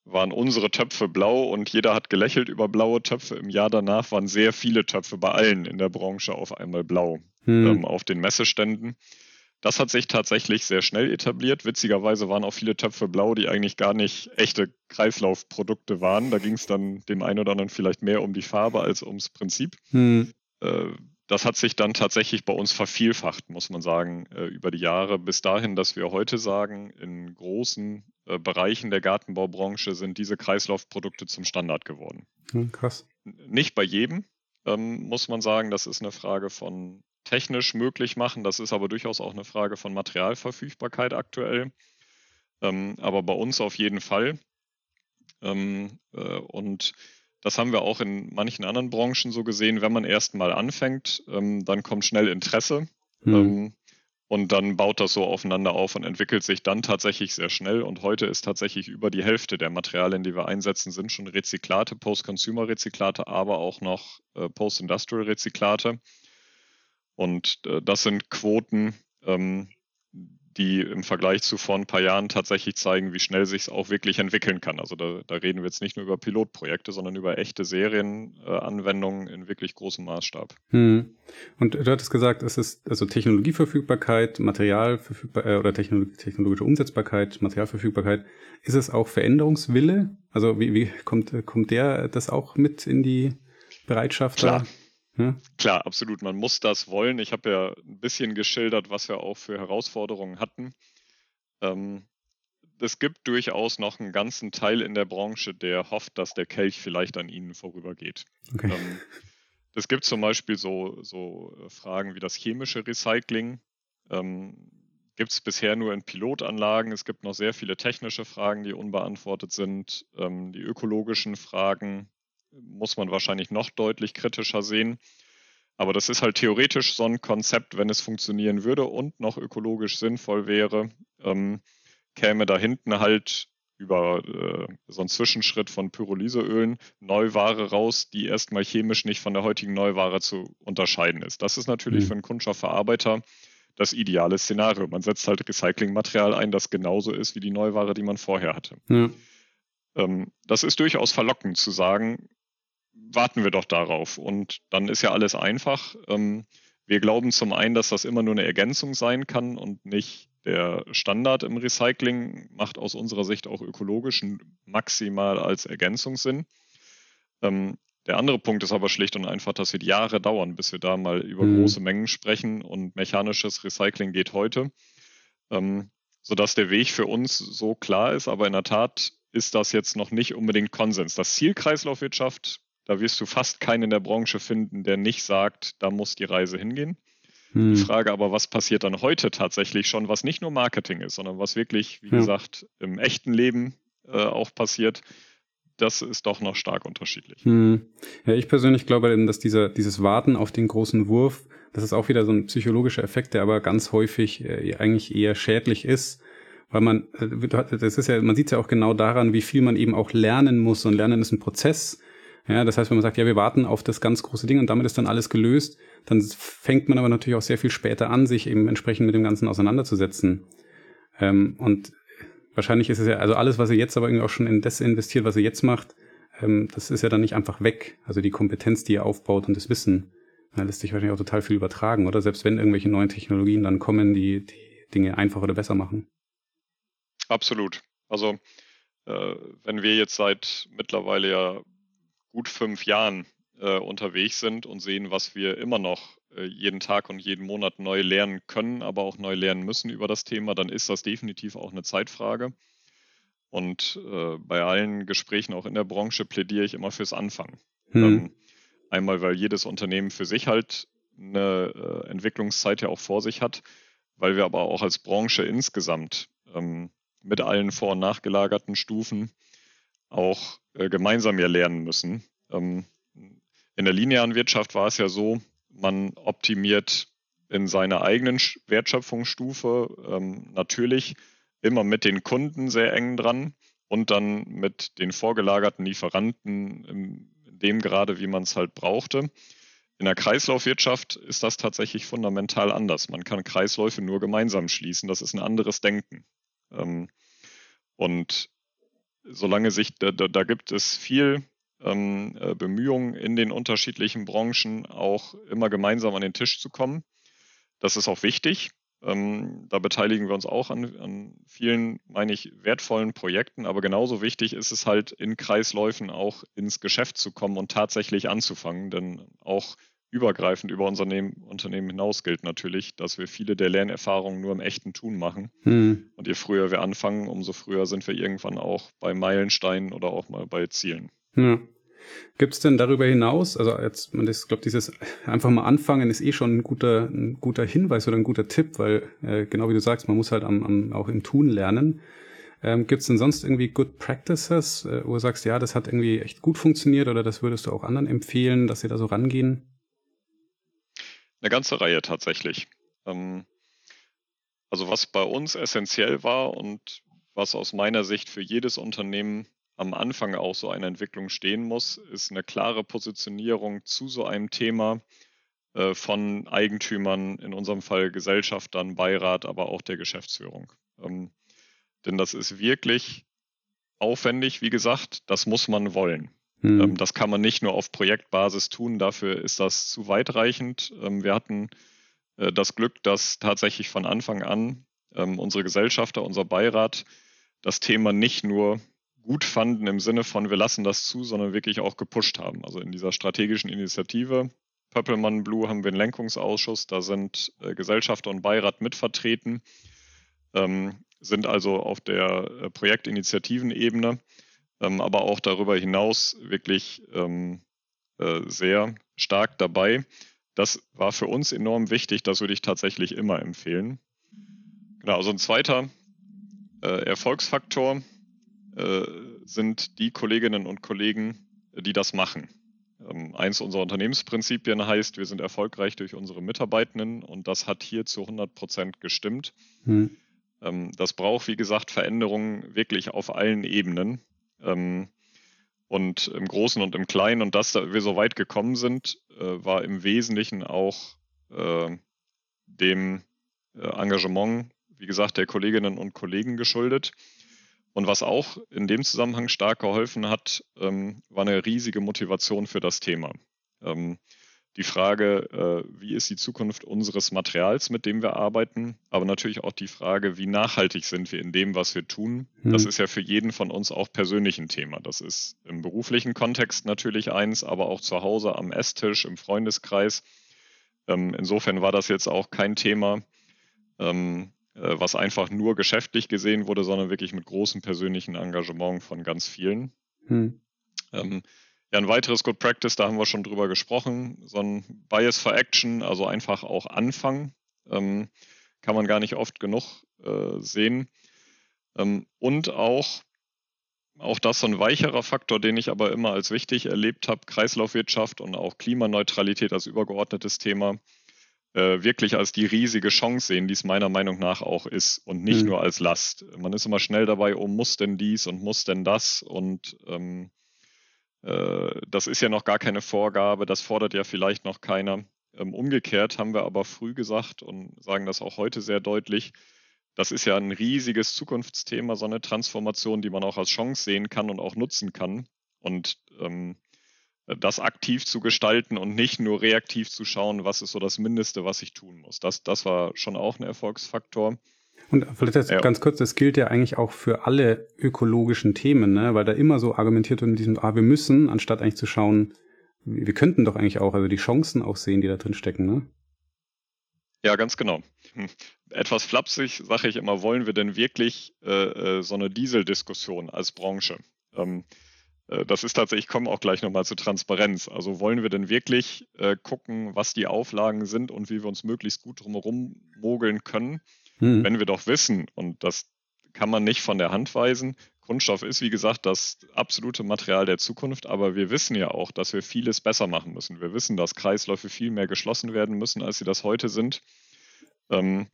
waren unsere Töpfe blau und jeder hat gelächelt über blaue Töpfe. Im Jahr danach waren sehr viele Töpfe bei allen in der Branche auf einmal blau hm. ähm, auf den Messeständen. Das hat sich tatsächlich sehr schnell etabliert. Witzigerweise waren auch viele Töpfe blau, die eigentlich gar nicht echte Kreislaufprodukte waren. Da ging es dann dem einen oder anderen vielleicht mehr um die Farbe als ums Prinzip. Hm. Äh, das hat sich dann tatsächlich bei uns vervielfacht, muss man sagen, äh, über die Jahre. Bis dahin, dass wir heute sagen, in großen äh, Bereichen der Gartenbaubranche sind diese Kreislaufprodukte zum Standard geworden. Hm, krass. Nicht bei jedem, ähm, muss man sagen. Das ist eine Frage von technisch möglich machen. Das ist aber durchaus auch eine Frage von Materialverfügbarkeit aktuell. Ähm, aber bei uns auf jeden Fall. Ähm, äh, und das haben wir auch in manchen anderen Branchen so gesehen. Wenn man erst mal anfängt, ähm, dann kommt schnell Interesse. Mhm. Und dann baut das so aufeinander auf und entwickelt sich dann tatsächlich sehr schnell. Und heute ist tatsächlich über die Hälfte der Materialien, die wir einsetzen, sind schon Rezyklate, Post-Consumer-Rezyklate, aber auch noch äh, Post-Industrial-Rezyklate. Und äh, das sind Quoten, ähm, die im Vergleich zu vor ein paar Jahren tatsächlich zeigen, wie schnell sich es auch wirklich entwickeln kann. Also da, da, reden wir jetzt nicht nur über Pilotprojekte, sondern über echte Serienanwendungen äh, in wirklich großem Maßstab. Hm. Und du hattest gesagt, es ist also Technologieverfügbarkeit, Materialverfügbarkeit äh, oder Technolog technologische Umsetzbarkeit, Materialverfügbarkeit. Ist es auch Veränderungswille? Also wie, wie kommt, kommt der das auch mit in die Bereitschaft? Klar. Da? Hm? Klar, absolut. Man muss das wollen. Ich habe ja ein bisschen geschildert, was wir auch für Herausforderungen hatten. Ähm, es gibt durchaus noch einen ganzen Teil in der Branche, der hofft, dass der Kelch vielleicht an ihnen vorübergeht. Okay. Ähm, es gibt zum Beispiel so, so Fragen wie das chemische Recycling. Ähm, gibt es bisher nur in Pilotanlagen. Es gibt noch sehr viele technische Fragen, die unbeantwortet sind. Ähm, die ökologischen Fragen muss man wahrscheinlich noch deutlich kritischer sehen. Aber das ist halt theoretisch so ein Konzept, wenn es funktionieren würde und noch ökologisch sinnvoll wäre, ähm, käme da hinten halt über äh, so einen Zwischenschritt von Pyrolyseölen Neuware raus, die erstmal chemisch nicht von der heutigen Neuware zu unterscheiden ist. Das ist natürlich mhm. für einen Kunststoffverarbeiter das ideale Szenario. Man setzt halt Recyclingmaterial ein, das genauso ist wie die Neuware, die man vorher hatte. Ja. Ähm, das ist durchaus verlockend zu sagen, warten wir doch darauf. Und dann ist ja alles einfach. Ähm, wir glauben zum einen, dass das immer nur eine Ergänzung sein kann und nicht der Standard im Recycling macht aus unserer Sicht auch ökologisch maximal als Ergänzung Sinn. Ähm, der andere Punkt ist aber schlicht und einfach, dass wir Jahre dauern, bis wir da mal über mhm. große Mengen sprechen und mechanisches Recycling geht heute, ähm, sodass der Weg für uns so klar ist. Aber in der Tat ist das jetzt noch nicht unbedingt Konsens. Das Ziel Kreislaufwirtschaft, da wirst du fast keinen in der Branche finden, der nicht sagt, da muss die Reise hingehen. Hm. Die Frage aber, was passiert dann heute tatsächlich schon, was nicht nur Marketing ist, sondern was wirklich, wie ja. gesagt, im echten Leben äh, auch passiert, das ist doch noch stark unterschiedlich. Hm. Ja, ich persönlich glaube eben, dass dieser, dieses Warten auf den großen Wurf, das ist auch wieder so ein psychologischer Effekt, der aber ganz häufig äh, eigentlich eher schädlich ist. Weil man, äh, das ist ja, man sieht ja auch genau daran, wie viel man eben auch lernen muss. Und Lernen ist ein Prozess. Ja, das heißt, wenn man sagt, ja, wir warten auf das ganz große Ding und damit ist dann alles gelöst, dann fängt man aber natürlich auch sehr viel später an, sich eben entsprechend mit dem Ganzen auseinanderzusetzen. Ähm, und wahrscheinlich ist es ja, also alles, was ihr jetzt aber irgendwie auch schon in das investiert, was ihr jetzt macht, ähm, das ist ja dann nicht einfach weg. Also die Kompetenz, die ihr aufbaut und das Wissen, da lässt sich wahrscheinlich auch total viel übertragen, oder? Selbst wenn irgendwelche neuen Technologien dann kommen, die die Dinge einfacher oder besser machen. Absolut. Also äh, wenn wir jetzt seit mittlerweile ja gut fünf Jahren äh, unterwegs sind und sehen, was wir immer noch äh, jeden Tag und jeden Monat neu lernen können, aber auch neu lernen müssen über das Thema, dann ist das definitiv auch eine Zeitfrage. Und äh, bei allen Gesprächen auch in der Branche plädiere ich immer fürs Anfangen. Hm. Ähm, einmal, weil jedes Unternehmen für sich halt eine äh, Entwicklungszeit ja auch vor sich hat, weil wir aber auch als Branche insgesamt ähm, mit allen vor- und nachgelagerten Stufen auch äh, gemeinsam ja lernen müssen. Ähm, in der linearen Wirtschaft war es ja so, man optimiert in seiner eigenen Wertschöpfungsstufe ähm, natürlich immer mit den Kunden sehr eng dran und dann mit den vorgelagerten Lieferanten in dem gerade, wie man es halt brauchte. In der Kreislaufwirtschaft ist das tatsächlich fundamental anders. Man kann Kreisläufe nur gemeinsam schließen. Das ist ein anderes Denken. Ähm, und solange sich, da, da gibt es viel ähm, äh, Bemühungen in den unterschiedlichen Branchen auch immer gemeinsam an den Tisch zu kommen. Das ist auch wichtig. Ähm, da beteiligen wir uns auch an, an, vielen, meine ich, wertvollen Projekten. Aber genauso wichtig ist es halt, in Kreisläufen auch ins Geschäft zu kommen und tatsächlich anzufangen. Denn auch übergreifend über unser Unternehmen hinaus gilt natürlich, dass wir viele der Lernerfahrungen nur im echten Tun machen. Hm. Und je früher wir anfangen, umso früher sind wir irgendwann auch bei Meilensteinen oder auch mal bei Zielen. Ja. Gibt es denn darüber hinaus, also jetzt, man ich glaube, dieses einfach mal anfangen ist eh schon ein guter, ein guter Hinweis oder ein guter Tipp, weil äh, genau wie du sagst, man muss halt am, am, auch im Tun lernen. Ähm, Gibt es denn sonst irgendwie Good Practices, äh, wo du sagst, ja, das hat irgendwie echt gut funktioniert oder das würdest du auch anderen empfehlen, dass sie da so rangehen? Eine ganze Reihe tatsächlich. Ähm, also was bei uns essentiell war und was aus meiner Sicht für jedes Unternehmen am Anfang auch so eine Entwicklung stehen muss, ist eine klare Positionierung zu so einem Thema äh, von Eigentümern, in unserem Fall Gesellschaftern, Beirat, aber auch der Geschäftsführung. Ähm, denn das ist wirklich aufwendig, wie gesagt, das muss man wollen. Mhm. Das kann man nicht nur auf Projektbasis tun, dafür ist das zu weitreichend. Ähm, wir hatten äh, das Glück, dass tatsächlich von Anfang an ähm, unsere Gesellschafter, unser Beirat das Thema nicht nur gut fanden im Sinne von, wir lassen das zu, sondern wirklich auch gepusht haben. Also in dieser strategischen Initiative Pöppelmann Blue haben wir einen Lenkungsausschuss, da sind äh, Gesellschafter und Beirat mitvertreten, sind also auf der äh, Projektinitiativenebene, ähm, aber auch darüber hinaus wirklich ähm, äh, sehr stark dabei. Das war für uns enorm wichtig, das würde ich tatsächlich immer empfehlen. Genau, also ein zweiter äh, Erfolgsfaktor äh, sind die Kolleginnen und Kollegen, die das machen. Ähm, eins unserer Unternehmensprinzipien heißt, wir sind erfolgreich durch unsere Mitarbeitenden und das hat hier zu 100 Prozent gestimmt. Hm. Ähm, das braucht, wie gesagt, Veränderungen wirklich auf allen Ebenen. Ähm, und im Großen und im Kleinen. Und dass wir so weit gekommen sind, äh, war im Wesentlichen auch äh, dem äh, Engagement, wie gesagt, der Kolleginnen und Kollegen geschuldet. Und was auch in dem Zusammenhang stark geholfen hat, ähm, war eine riesige Motivation für das Thema. Ähm, die Frage, äh, wie ist die Zukunft unseres Materials, mit dem wir arbeiten, aber natürlich auch die Frage, wie nachhaltig sind wir in dem, was wir tun. Mhm. Das ist ja für jeden von uns auch persönlich ein Thema. Das ist im beruflichen Kontext natürlich eins, aber auch zu Hause am Esstisch, im Freundeskreis. Ähm, insofern war das jetzt auch kein Thema, ähm, äh, was einfach nur geschäftlich gesehen wurde, sondern wirklich mit großem persönlichen Engagement von ganz vielen. Hm. Ja, ein weiteres Good Practice, da haben wir schon drüber gesprochen, so ein Bias for Action, also einfach auch anfangen, ähm, kann man gar nicht oft genug äh, sehen. Ähm, und auch, auch das so ein weicherer Faktor, den ich aber immer als wichtig erlebt habe, Kreislaufwirtschaft und auch Klimaneutralität als übergeordnetes Thema, äh, wirklich als die riesige Chance sehen, die es meiner Meinung nach auch ist und nicht mhm. nur als Last. Man ist immer schnell dabei, oh, muss denn dies und muss denn das und ähm, äh, das ist ja noch gar keine Vorgabe, das fordert ja vielleicht noch keiner. Ähm, umgekehrt haben wir aber früh gesagt und sagen das auch heute sehr deutlich, das ist ja ein riesiges Zukunftsthema, so eine Transformation, die man auch als Chance sehen kann und auch nutzen kann. Und ähm, das aktiv zu gestalten und nicht nur reaktiv zu schauen, was ist so das Mindeste, was ich tun muss. Das, das war schon auch ein Erfolgsfaktor. Und vielleicht jetzt ja. ganz kurz, das gilt ja eigentlich auch für alle ökologischen Themen, ne? weil da immer so argumentiert wird in diesem, ah, wir müssen, anstatt eigentlich zu schauen, wir könnten doch eigentlich auch, also die Chancen auch sehen, die da drin stecken, ne? Ja, ganz genau. Hm. Etwas flapsig sage ich immer, wollen wir denn wirklich äh, äh so eine Dieseldiskussion als Branche? Ähm, äh, das ist tatsächlich, ich komme auch gleich nochmal zur Transparenz. Also wollen wir denn wirklich äh, gucken, was die Auflagen sind und wie wir uns möglichst gut drumherum mogeln können? Mhm. Wenn wir doch wissen, und das kann man nicht von der Hand weisen, Kunststoff ist, wie gesagt, das absolute Material der Zukunft, aber wir wissen ja auch, dass wir vieles besser machen müssen. Wir wissen, dass Kreisläufe viel mehr geschlossen werden müssen, als sie das heute sind. Ähm,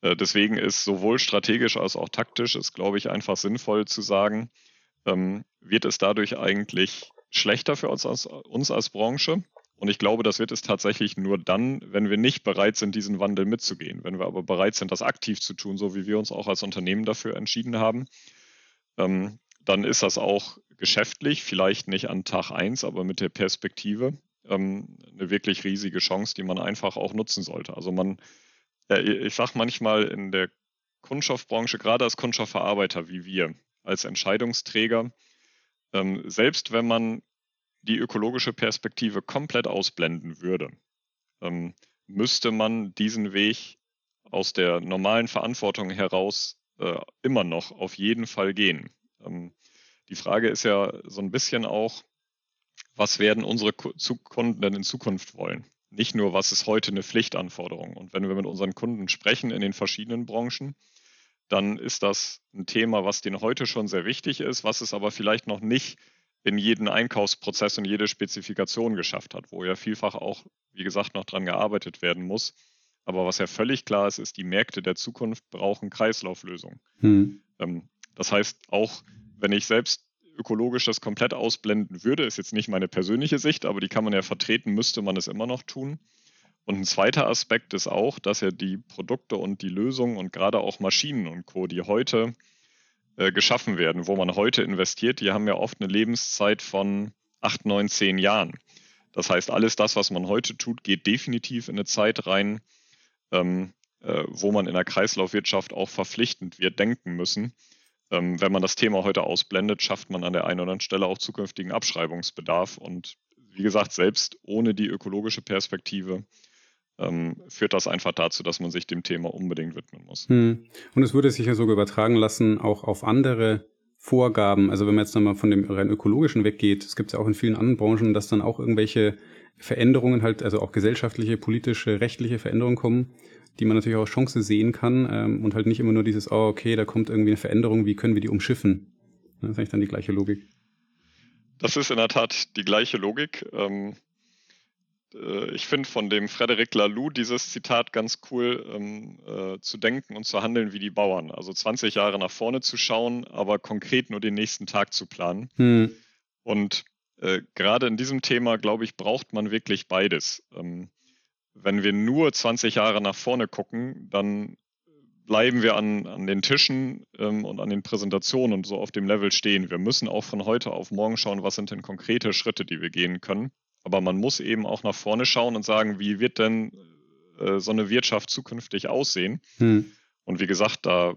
äh, deswegen ist sowohl strategisch als auch taktisch, ist, glaube ich, einfach sinnvoll zu sagen, ähm, wird es dadurch eigentlich schlechter für uns als, uns als Branche? Und ich glaube, das wird es tatsächlich nur dann, wenn wir nicht bereit sind, diesen Wandel mitzugehen. Wenn wir aber bereit sind, das aktiv zu tun, so wie wir uns auch als Unternehmen dafür entschieden haben, ähm, dann ist das auch geschäftlich, vielleicht nicht an Tag eins, aber mit der Perspektive ähm, eine wirklich riesige Chance, die man einfach auch nutzen sollte. Also man, äh, ich sage manchmal in der Kunststoffbranche, gerade als Kunststoffverarbeiter wie wir, als Entscheidungsträger, ähm, selbst wenn man die ökologische Perspektive komplett ausblenden würde, ähm, müsste man diesen Weg aus der normalen Verantwortung heraus äh, immer noch auf jeden Fall gehen. Ähm, die Frage ist ja so ein bisschen auch, was werden unsere Kunden denn in Zukunft wollen? Nicht nur, was ist heute eine Pflichtanforderung? Und wenn wir mit unseren Kunden sprechen in den verschiedenen Branchen, dann ist das ein Thema, was denen heute schon sehr wichtig ist, was es aber vielleicht noch nicht in jeden Einkaufsprozess und jede Spezifikation geschafft hat, wo ja vielfach auch, wie gesagt, noch dran gearbeitet werden muss. Aber was ja völlig klar ist, ist, die Märkte der Zukunft brauchen Kreislauflösungen. Hm. Ähm, das heißt, auch wenn ich selbst ökologisch das komplett ausblenden würde, ist jetzt nicht meine persönliche Sicht, aber die kann man ja vertreten, müsste man es immer noch tun. Und ein zweiter Aspekt ist auch, dass ja die Produkte und die Lösungen und gerade auch Maschinen und Co., die heute äh, geschaffen werden, wo man heute investiert, die haben ja oft eine Lebenszeit von acht, neun, zehn Jahren. Das heißt, alles das, was man heute tut, geht definitiv in eine Zeit rein, ähm, äh, wo man in der Kreislaufwirtschaft auch verpflichtend wird denken müssen. Ähm, wenn man das Thema heute ausblendet, schafft man an der einen oder anderen Stelle auch zukünftigen Abschreibungsbedarf. Und wie gesagt, selbst ohne die ökologische Perspektive ähm, führt das einfach dazu, dass man sich dem Thema unbedingt widmen muss. Hm. Und es würde sich ja sogar übertragen lassen, auch auf andere Vorgaben. Also wenn man jetzt nochmal von dem rein ökologischen weggeht, es gibt ja auch in vielen anderen Branchen, dass dann auch irgendwelche Veränderungen halt, also auch gesellschaftliche, politische, rechtliche Veränderungen kommen, die man natürlich auch als Chance sehen kann ähm, und halt nicht immer nur dieses, oh okay, da kommt irgendwie eine Veränderung, wie können wir die umschiffen? Das ist eigentlich dann die gleiche Logik. Das ist in der Tat die gleiche Logik. Ähm, äh, ich finde von dem Frederic Laloux dieses Zitat ganz cool, ähm, äh, zu denken und zu handeln wie die Bauern. Also 20 Jahre nach vorne zu schauen, aber konkret nur den nächsten Tag zu planen. Hm. Und äh, gerade in diesem Thema, glaube ich, braucht man wirklich beides. Ähm, wenn wir nur 20 Jahre nach vorne gucken, dann bleiben wir an, an den Tischen ähm, und an den Präsentationen und so auf dem Level stehen. Wir müssen auch von heute auf morgen schauen, was sind denn konkrete Schritte, die wir gehen können. Aber man muss eben auch nach vorne schauen und sagen, wie wird denn äh, so eine Wirtschaft zukünftig aussehen? Hm. Und wie gesagt, da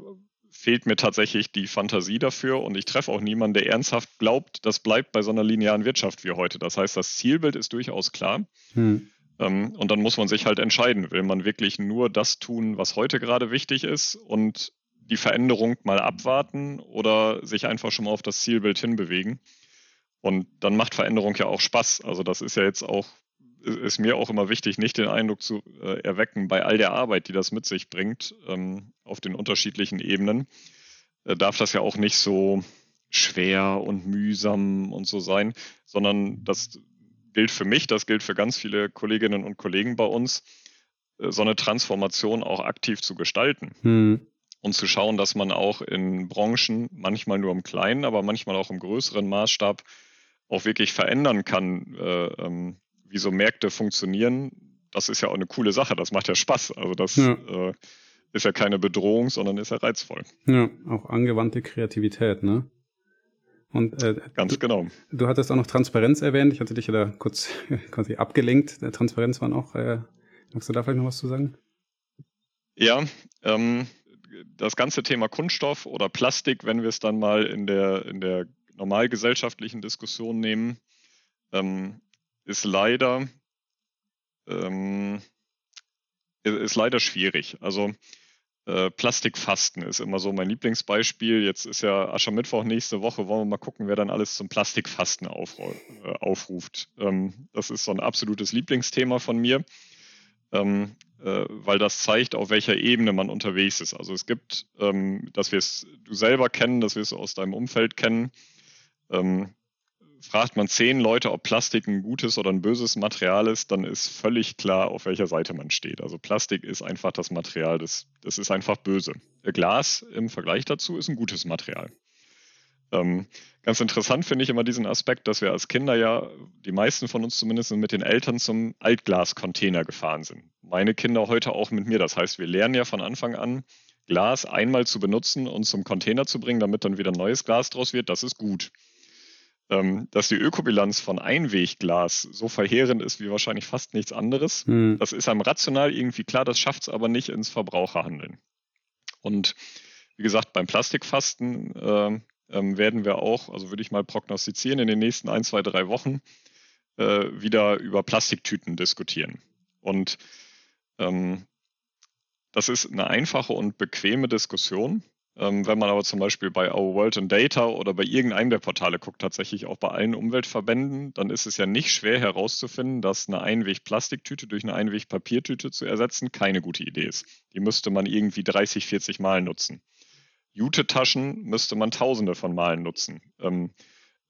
fehlt mir tatsächlich die Fantasie dafür und ich treffe auch niemanden, der ernsthaft glaubt, das bleibt bei so einer linearen Wirtschaft wie heute. Das heißt, das Zielbild ist durchaus klar. Hm. Ähm, und dann muss man sich halt entscheiden, will man wirklich nur das tun, was heute gerade wichtig ist und die Veränderung mal abwarten oder sich einfach schon mal auf das Zielbild hinbewegen. Und dann macht Veränderung ja auch Spaß. Also das ist ja jetzt auch, ist mir auch immer wichtig, nicht den Eindruck zu äh, erwecken, bei all der Arbeit, die das mit sich bringt, ähm, auf den unterschiedlichen Ebenen, äh, darf das ja auch nicht so schwer und mühsam und so sein, sondern das gilt für mich, das gilt für ganz viele Kolleginnen und Kollegen bei uns, äh, so eine Transformation auch aktiv zu gestalten. Hm. Und zu schauen, dass man auch in Branchen, manchmal nur im kleinen, aber manchmal auch im größeren Maßstab, auch wirklich verändern kann, äh, ähm, wie so Märkte funktionieren. Das ist ja auch eine coole Sache, das macht ja Spaß. Also das ja. Äh, ist ja keine Bedrohung, sondern ist ja reizvoll. Ja, auch angewandte Kreativität, ne? Und, äh, Ganz du, genau. Du hattest auch noch Transparenz erwähnt. Ich hatte dich ja da kurz quasi abgelenkt. Transparenz war auch. Äh, magst du da vielleicht noch was zu sagen? Ja, ähm, das ganze Thema Kunststoff oder Plastik, wenn wir es dann mal in der, in der normalgesellschaftlichen Diskussion nehmen, ähm, ist leider ähm, ist leider schwierig. Also äh, Plastikfasten ist immer so mein Lieblingsbeispiel. Jetzt ist ja Aschermittwoch nächste Woche. Wollen wir mal gucken, wer dann alles zum Plastikfasten auf, äh, aufruft. Ähm, das ist so ein absolutes Lieblingsthema von mir, ähm, äh, weil das zeigt, auf welcher Ebene man unterwegs ist. Also es gibt, ähm, dass wir es du selber kennen, dass wir es aus deinem Umfeld kennen. Ähm, fragt man zehn Leute, ob Plastik ein gutes oder ein böses Material ist, dann ist völlig klar, auf welcher Seite man steht. Also Plastik ist einfach das Material, das, das ist einfach böse. Glas im Vergleich dazu ist ein gutes Material. Ähm, ganz interessant finde ich immer diesen Aspekt, dass wir als Kinder ja, die meisten von uns zumindest, mit den Eltern zum Altglas-Container gefahren sind. Meine Kinder heute auch mit mir. Das heißt, wir lernen ja von Anfang an, Glas einmal zu benutzen und zum Container zu bringen, damit dann wieder neues Glas draus wird. Das ist gut dass die Ökobilanz von Einwegglas so verheerend ist wie wahrscheinlich fast nichts anderes. Mhm. Das ist einem rational irgendwie klar, das schafft es aber nicht ins Verbraucherhandeln. Und wie gesagt, beim Plastikfasten äh, ähm, werden wir auch, also würde ich mal prognostizieren, in den nächsten ein, zwei, drei Wochen äh, wieder über Plastiktüten diskutieren. Und ähm, das ist eine einfache und bequeme Diskussion. Ähm, wenn man aber zum Beispiel bei Our World in Data oder bei irgendeinem der Portale guckt, tatsächlich auch bei allen Umweltverbänden, dann ist es ja nicht schwer herauszufinden, dass eine Einweg-Plastiktüte durch eine Einweg-Papiertüte zu ersetzen keine gute Idee ist. Die müsste man irgendwie 30, 40 Mal nutzen. Jute-Taschen müsste man tausende von Malen nutzen, ähm,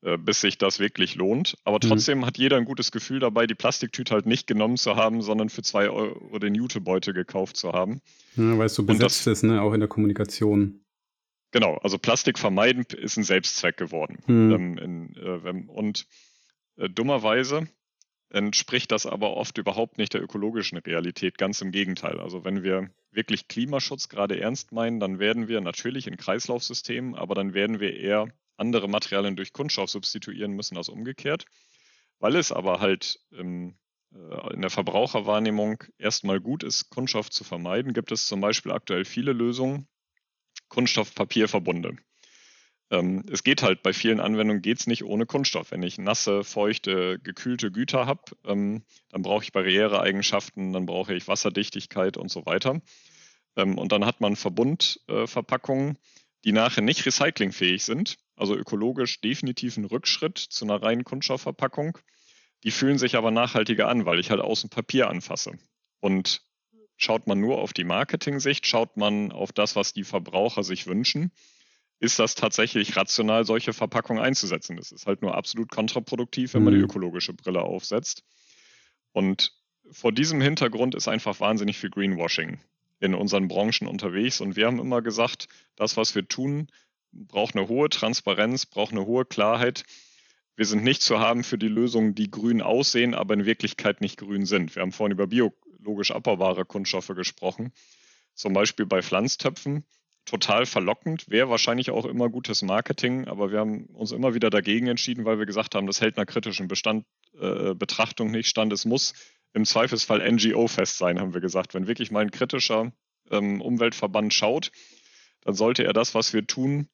äh, bis sich das wirklich lohnt. Aber mhm. trotzdem mhm. hat jeder ein gutes Gefühl dabei, die Plastiktüte halt nicht genommen zu haben, sondern für zwei Euro den Jutebeutel gekauft zu haben. Ja, weil es so besetzt das, ist, ne? auch in der Kommunikation. Genau, also Plastik vermeiden ist ein Selbstzweck geworden. Mhm. Ähm, in, äh, und äh, dummerweise entspricht das aber oft überhaupt nicht der ökologischen Realität, ganz im Gegenteil. Also wenn wir wirklich Klimaschutz gerade ernst meinen, dann werden wir natürlich in Kreislaufsystemen, aber dann werden wir eher andere Materialien durch Kunststoff substituieren müssen als umgekehrt. Weil es aber halt ähm, in der Verbraucherwahrnehmung erstmal gut ist, Kunststoff zu vermeiden, gibt es zum Beispiel aktuell viele Lösungen, Kunststoff-Papier-Verbunde. Ähm, es geht halt, bei vielen Anwendungen geht es nicht ohne Kunststoff. Wenn ich nasse, feuchte, gekühlte Güter habe, ähm, dann brauche ich Barriereeigenschaften, dann brauche ich Wasserdichtigkeit und so weiter. Ähm, und dann hat man Verbundverpackungen, die nachher nicht recyclingfähig sind, also ökologisch definitiv ein Rückschritt zu einer reinen Kunststoffverpackung. Die fühlen sich aber nachhaltiger an, weil ich halt außen Papier anfasse. Und Schaut man nur auf die Marketing-Sicht, schaut man auf das, was die Verbraucher sich wünschen, ist das tatsächlich rational, solche Verpackungen einzusetzen. Das ist halt nur absolut kontraproduktiv, wenn man die mhm. ökologische Brille aufsetzt. Und vor diesem Hintergrund ist einfach wahnsinnig viel Greenwashing in unseren Branchen unterwegs. Und wir haben immer gesagt, das, was wir tun, braucht eine hohe Transparenz, braucht eine hohe Klarheit. Wir sind nicht zu haben für die Lösungen, die grün aussehen, aber in Wirklichkeit nicht grün sind. Wir haben vorhin über Bio logisch abbaubare Kunststoffe gesprochen. Zum Beispiel bei Pflanztöpfen. Total verlockend, wäre wahrscheinlich auch immer gutes Marketing, aber wir haben uns immer wieder dagegen entschieden, weil wir gesagt haben, das hält einer kritischen Bestand, äh, Betrachtung nicht stand. Es muss im Zweifelsfall NGO-fest sein, haben wir gesagt. Wenn wirklich mal ein kritischer ähm, Umweltverband schaut, dann sollte er das, was wir tun,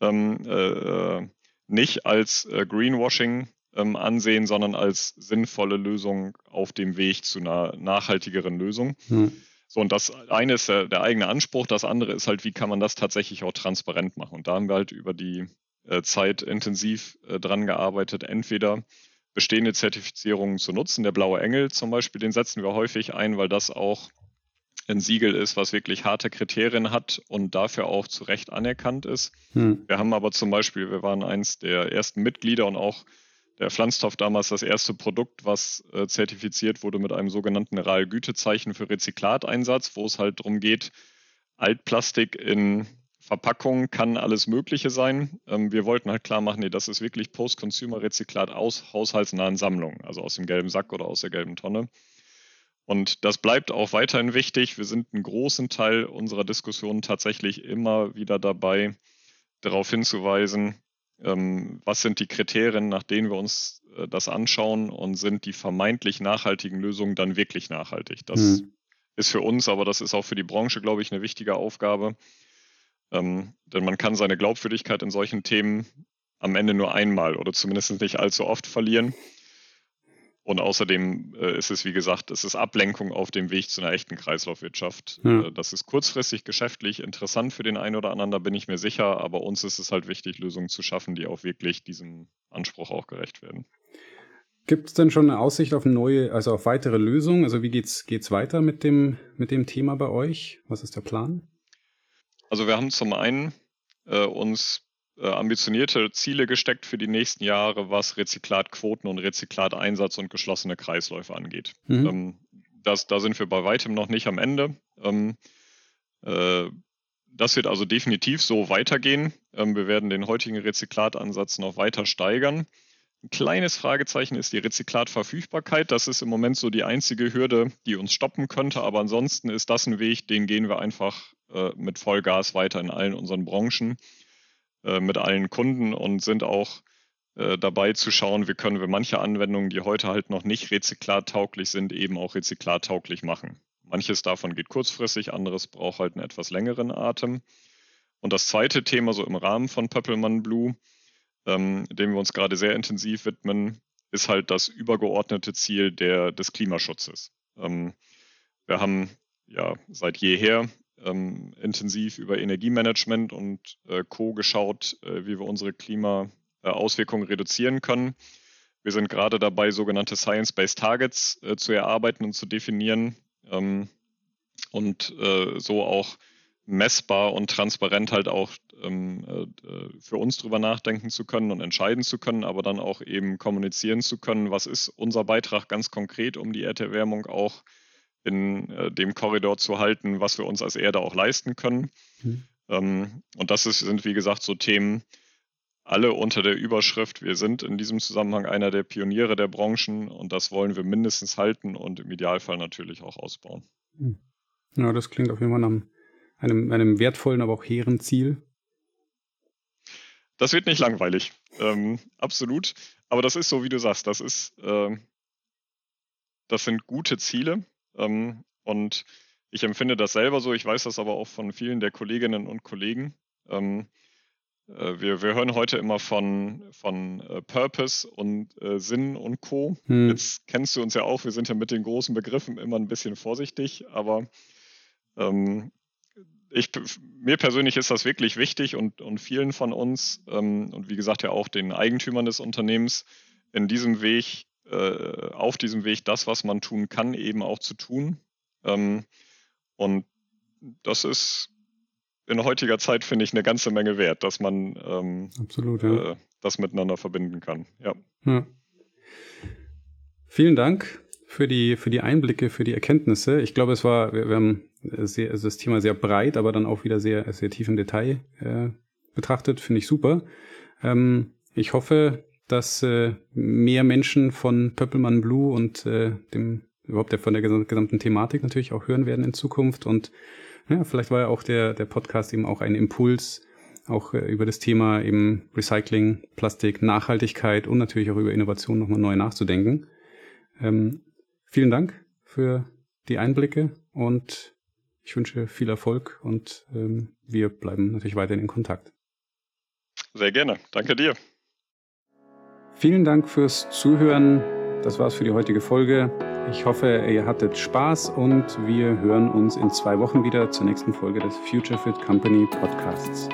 ähm, äh, nicht als äh, Greenwashing ähm, ansehen, sondern als sinnvolle Lösung auf dem Weg zu einer nachhaltigeren Lösung. Mhm. So, und das eine ist der, der, eigene Anspruch, das andere ist halt, wie kann man das tatsächlich auch transparent machen. Und da haben wir halt über die äh, Zeit intensiv äh, dran gearbeitet, entweder bestehende Zertifizierungen zu nutzen. Der blaue Engel zum Beispiel, den setzen wir häufig ein, weil das auch ein Siegel ist, was wirklich harte Kriterien hat und dafür auch zu Recht anerkannt ist. Hm. Wir haben aber zum Beispiel, wir waren eins der ersten Mitglieder und auch der Pflanztopf damals das erste Produkt, was äh, zertifiziert wurde mit einem sogenannten RAL-Gütezeichen für Rezyklateinsatz, wo es halt darum geht, Altplastik in Verpackungen kann alles Mögliche sein. Ähm, wir wollten halt klar machen, nee, das ist wirklich Post-Consumer-Rezyklat aus haushaltsnahen Sammlungen, also aus dem gelben Sack oder aus der gelben Tonne. Und das bleibt auch weiterhin wichtig. Wir sind einen großen Teil unserer Diskussion tatsächlich immer wieder dabei, darauf hinzuweisen, was sind die Kriterien, nach denen wir uns äh, das anschauen und sind die vermeintlich nachhaltigen Lösungen dann wirklich nachhaltig. Das mhm. ist für uns, aber das ist auch für die Branche, glaube ich, eine wichtige Aufgabe. Ähm, denn man kann seine Glaubwürdigkeit in solchen Themen am Ende nur einmal oder zumindest nicht allzu oft verlieren. Und außerdem äh, ist es, wie gesagt, es ist Ablenkung auf dem Weg zu einer echten Kreislaufwirtschaft. Ja. Äh, das ist kurzfristig geschäftlich interessant für den einen oder anderen, da bin ich mir sicher, aber uns ist es halt wichtig, Lösungen zu schaffen, die auch wirklich diesem Anspruch auch gerecht werden. Gibt es denn schon eine Aussicht auf neue, also auf weitere Lösungen? Also wie geht's geht's weiter mit dem mit dem Thema bei euch? Was ist der Plan? Also wir haben zum einen äh, uns ambitionierte Ziele gesteckt für die nächsten Jahre, was Rezyklatquoten und Rezyklateinsatz und geschlossene Kreisläufe angeht. Mhm. Ähm, das, da sind wir bei weitem noch nicht am Ende. Ähm, äh, das wird also definitiv so weitergehen. Ähm, wir werden den heutigen Rezyklatansatz noch weiter steigern. Ein kleines Fragezeichen ist die Rezyklatverfügbarkeit. Das ist im Moment so die einzige Hürde, die uns stoppen könnte. Aber ansonsten ist das ein Weg, den gehen wir einfach äh, mit Vollgas weiter in allen unseren Branchen. Äh, mit allen Kunden und sind auch äh, dabei zu schauen, wie können wir manche Anwendungen, die heute halt noch nicht rezyklartauglich sind, eben auch rezyklartauglich machen. Manches davon geht kurzfristig, anderes braucht halt einen etwas längeren Atem. Und das zweite Thema, so im Rahmen von Pöppelmann Blue, ähm, dem wir uns gerade sehr intensiv widmen, ist halt das übergeordnete Ziel der, des Klimaschutzes. Ähm, wir haben ja seit jeher ähm, intensiv über Energiemanagement und äh, Co. geschaut, äh, wie wir unsere Klimaauswirkungen reduzieren können. Wir sind gerade dabei, sogenannte Science-Based Targets äh, zu erarbeiten und zu definieren ähm, und äh, so auch messbar und transparent halt auch ähm, äh, für uns drüber nachdenken zu können und entscheiden zu können, aber dann auch eben kommunizieren zu können, was ist unser Beitrag ganz konkret, um die Erderwärmung auch in äh, dem Korridor zu halten, was wir uns als Erde auch leisten können. Mhm. Ähm, und das ist, sind, wie gesagt, so Themen, alle unter der Überschrift, wir sind in diesem Zusammenhang einer der Pioniere der Branchen und das wollen wir mindestens halten und im Idealfall natürlich auch ausbauen. Mhm. Ja, das klingt auf jeden Fall nach einem, einem wertvollen, aber auch hehren Ziel. Das wird nicht langweilig, ähm, absolut. Aber das ist so, wie du sagst, das ist, äh, das sind gute Ziele, ähm, und ich empfinde das selber so, ich weiß das aber auch von vielen der Kolleginnen und Kollegen. Ähm, äh, wir, wir hören heute immer von, von äh, Purpose und äh, Sinn und Co. Hm. Jetzt kennst du uns ja auch, wir sind ja mit den großen Begriffen immer ein bisschen vorsichtig, aber ähm, ich, mir persönlich ist das wirklich wichtig und, und vielen von uns ähm, und wie gesagt ja auch den Eigentümern des Unternehmens in diesem Weg äh, auf diesem Weg das, was man tun kann, eben auch zu tun. Ähm, und das ist in heutiger Zeit, finde ich, eine ganze Menge wert, dass man ähm, Absolut, ja. äh, das miteinander verbinden kann. Ja. ja. Vielen Dank für die, für die Einblicke, für die Erkenntnisse. Ich glaube, es war, wir, wir haben sehr, also das Thema sehr breit, aber dann auch wieder sehr, sehr tief im Detail äh, betrachtet. Finde ich super. Ähm, ich hoffe, dass äh, mehr Menschen von Pöppelmann Blue und äh, dem überhaupt der, von der gesamten Thematik natürlich auch hören werden in Zukunft. Und ja, vielleicht war ja auch der, der Podcast eben auch ein Impuls, auch äh, über das Thema eben Recycling, Plastik, Nachhaltigkeit und natürlich auch über Innovation nochmal neu nachzudenken. Ähm, vielen Dank für die Einblicke und ich wünsche viel Erfolg und ähm, wir bleiben natürlich weiterhin in Kontakt. Sehr gerne. Danke dir. Vielen Dank fürs Zuhören. Das war's für die heutige Folge. Ich hoffe, ihr hattet Spaß und wir hören uns in zwei Wochen wieder zur nächsten Folge des Future Fit Company Podcasts.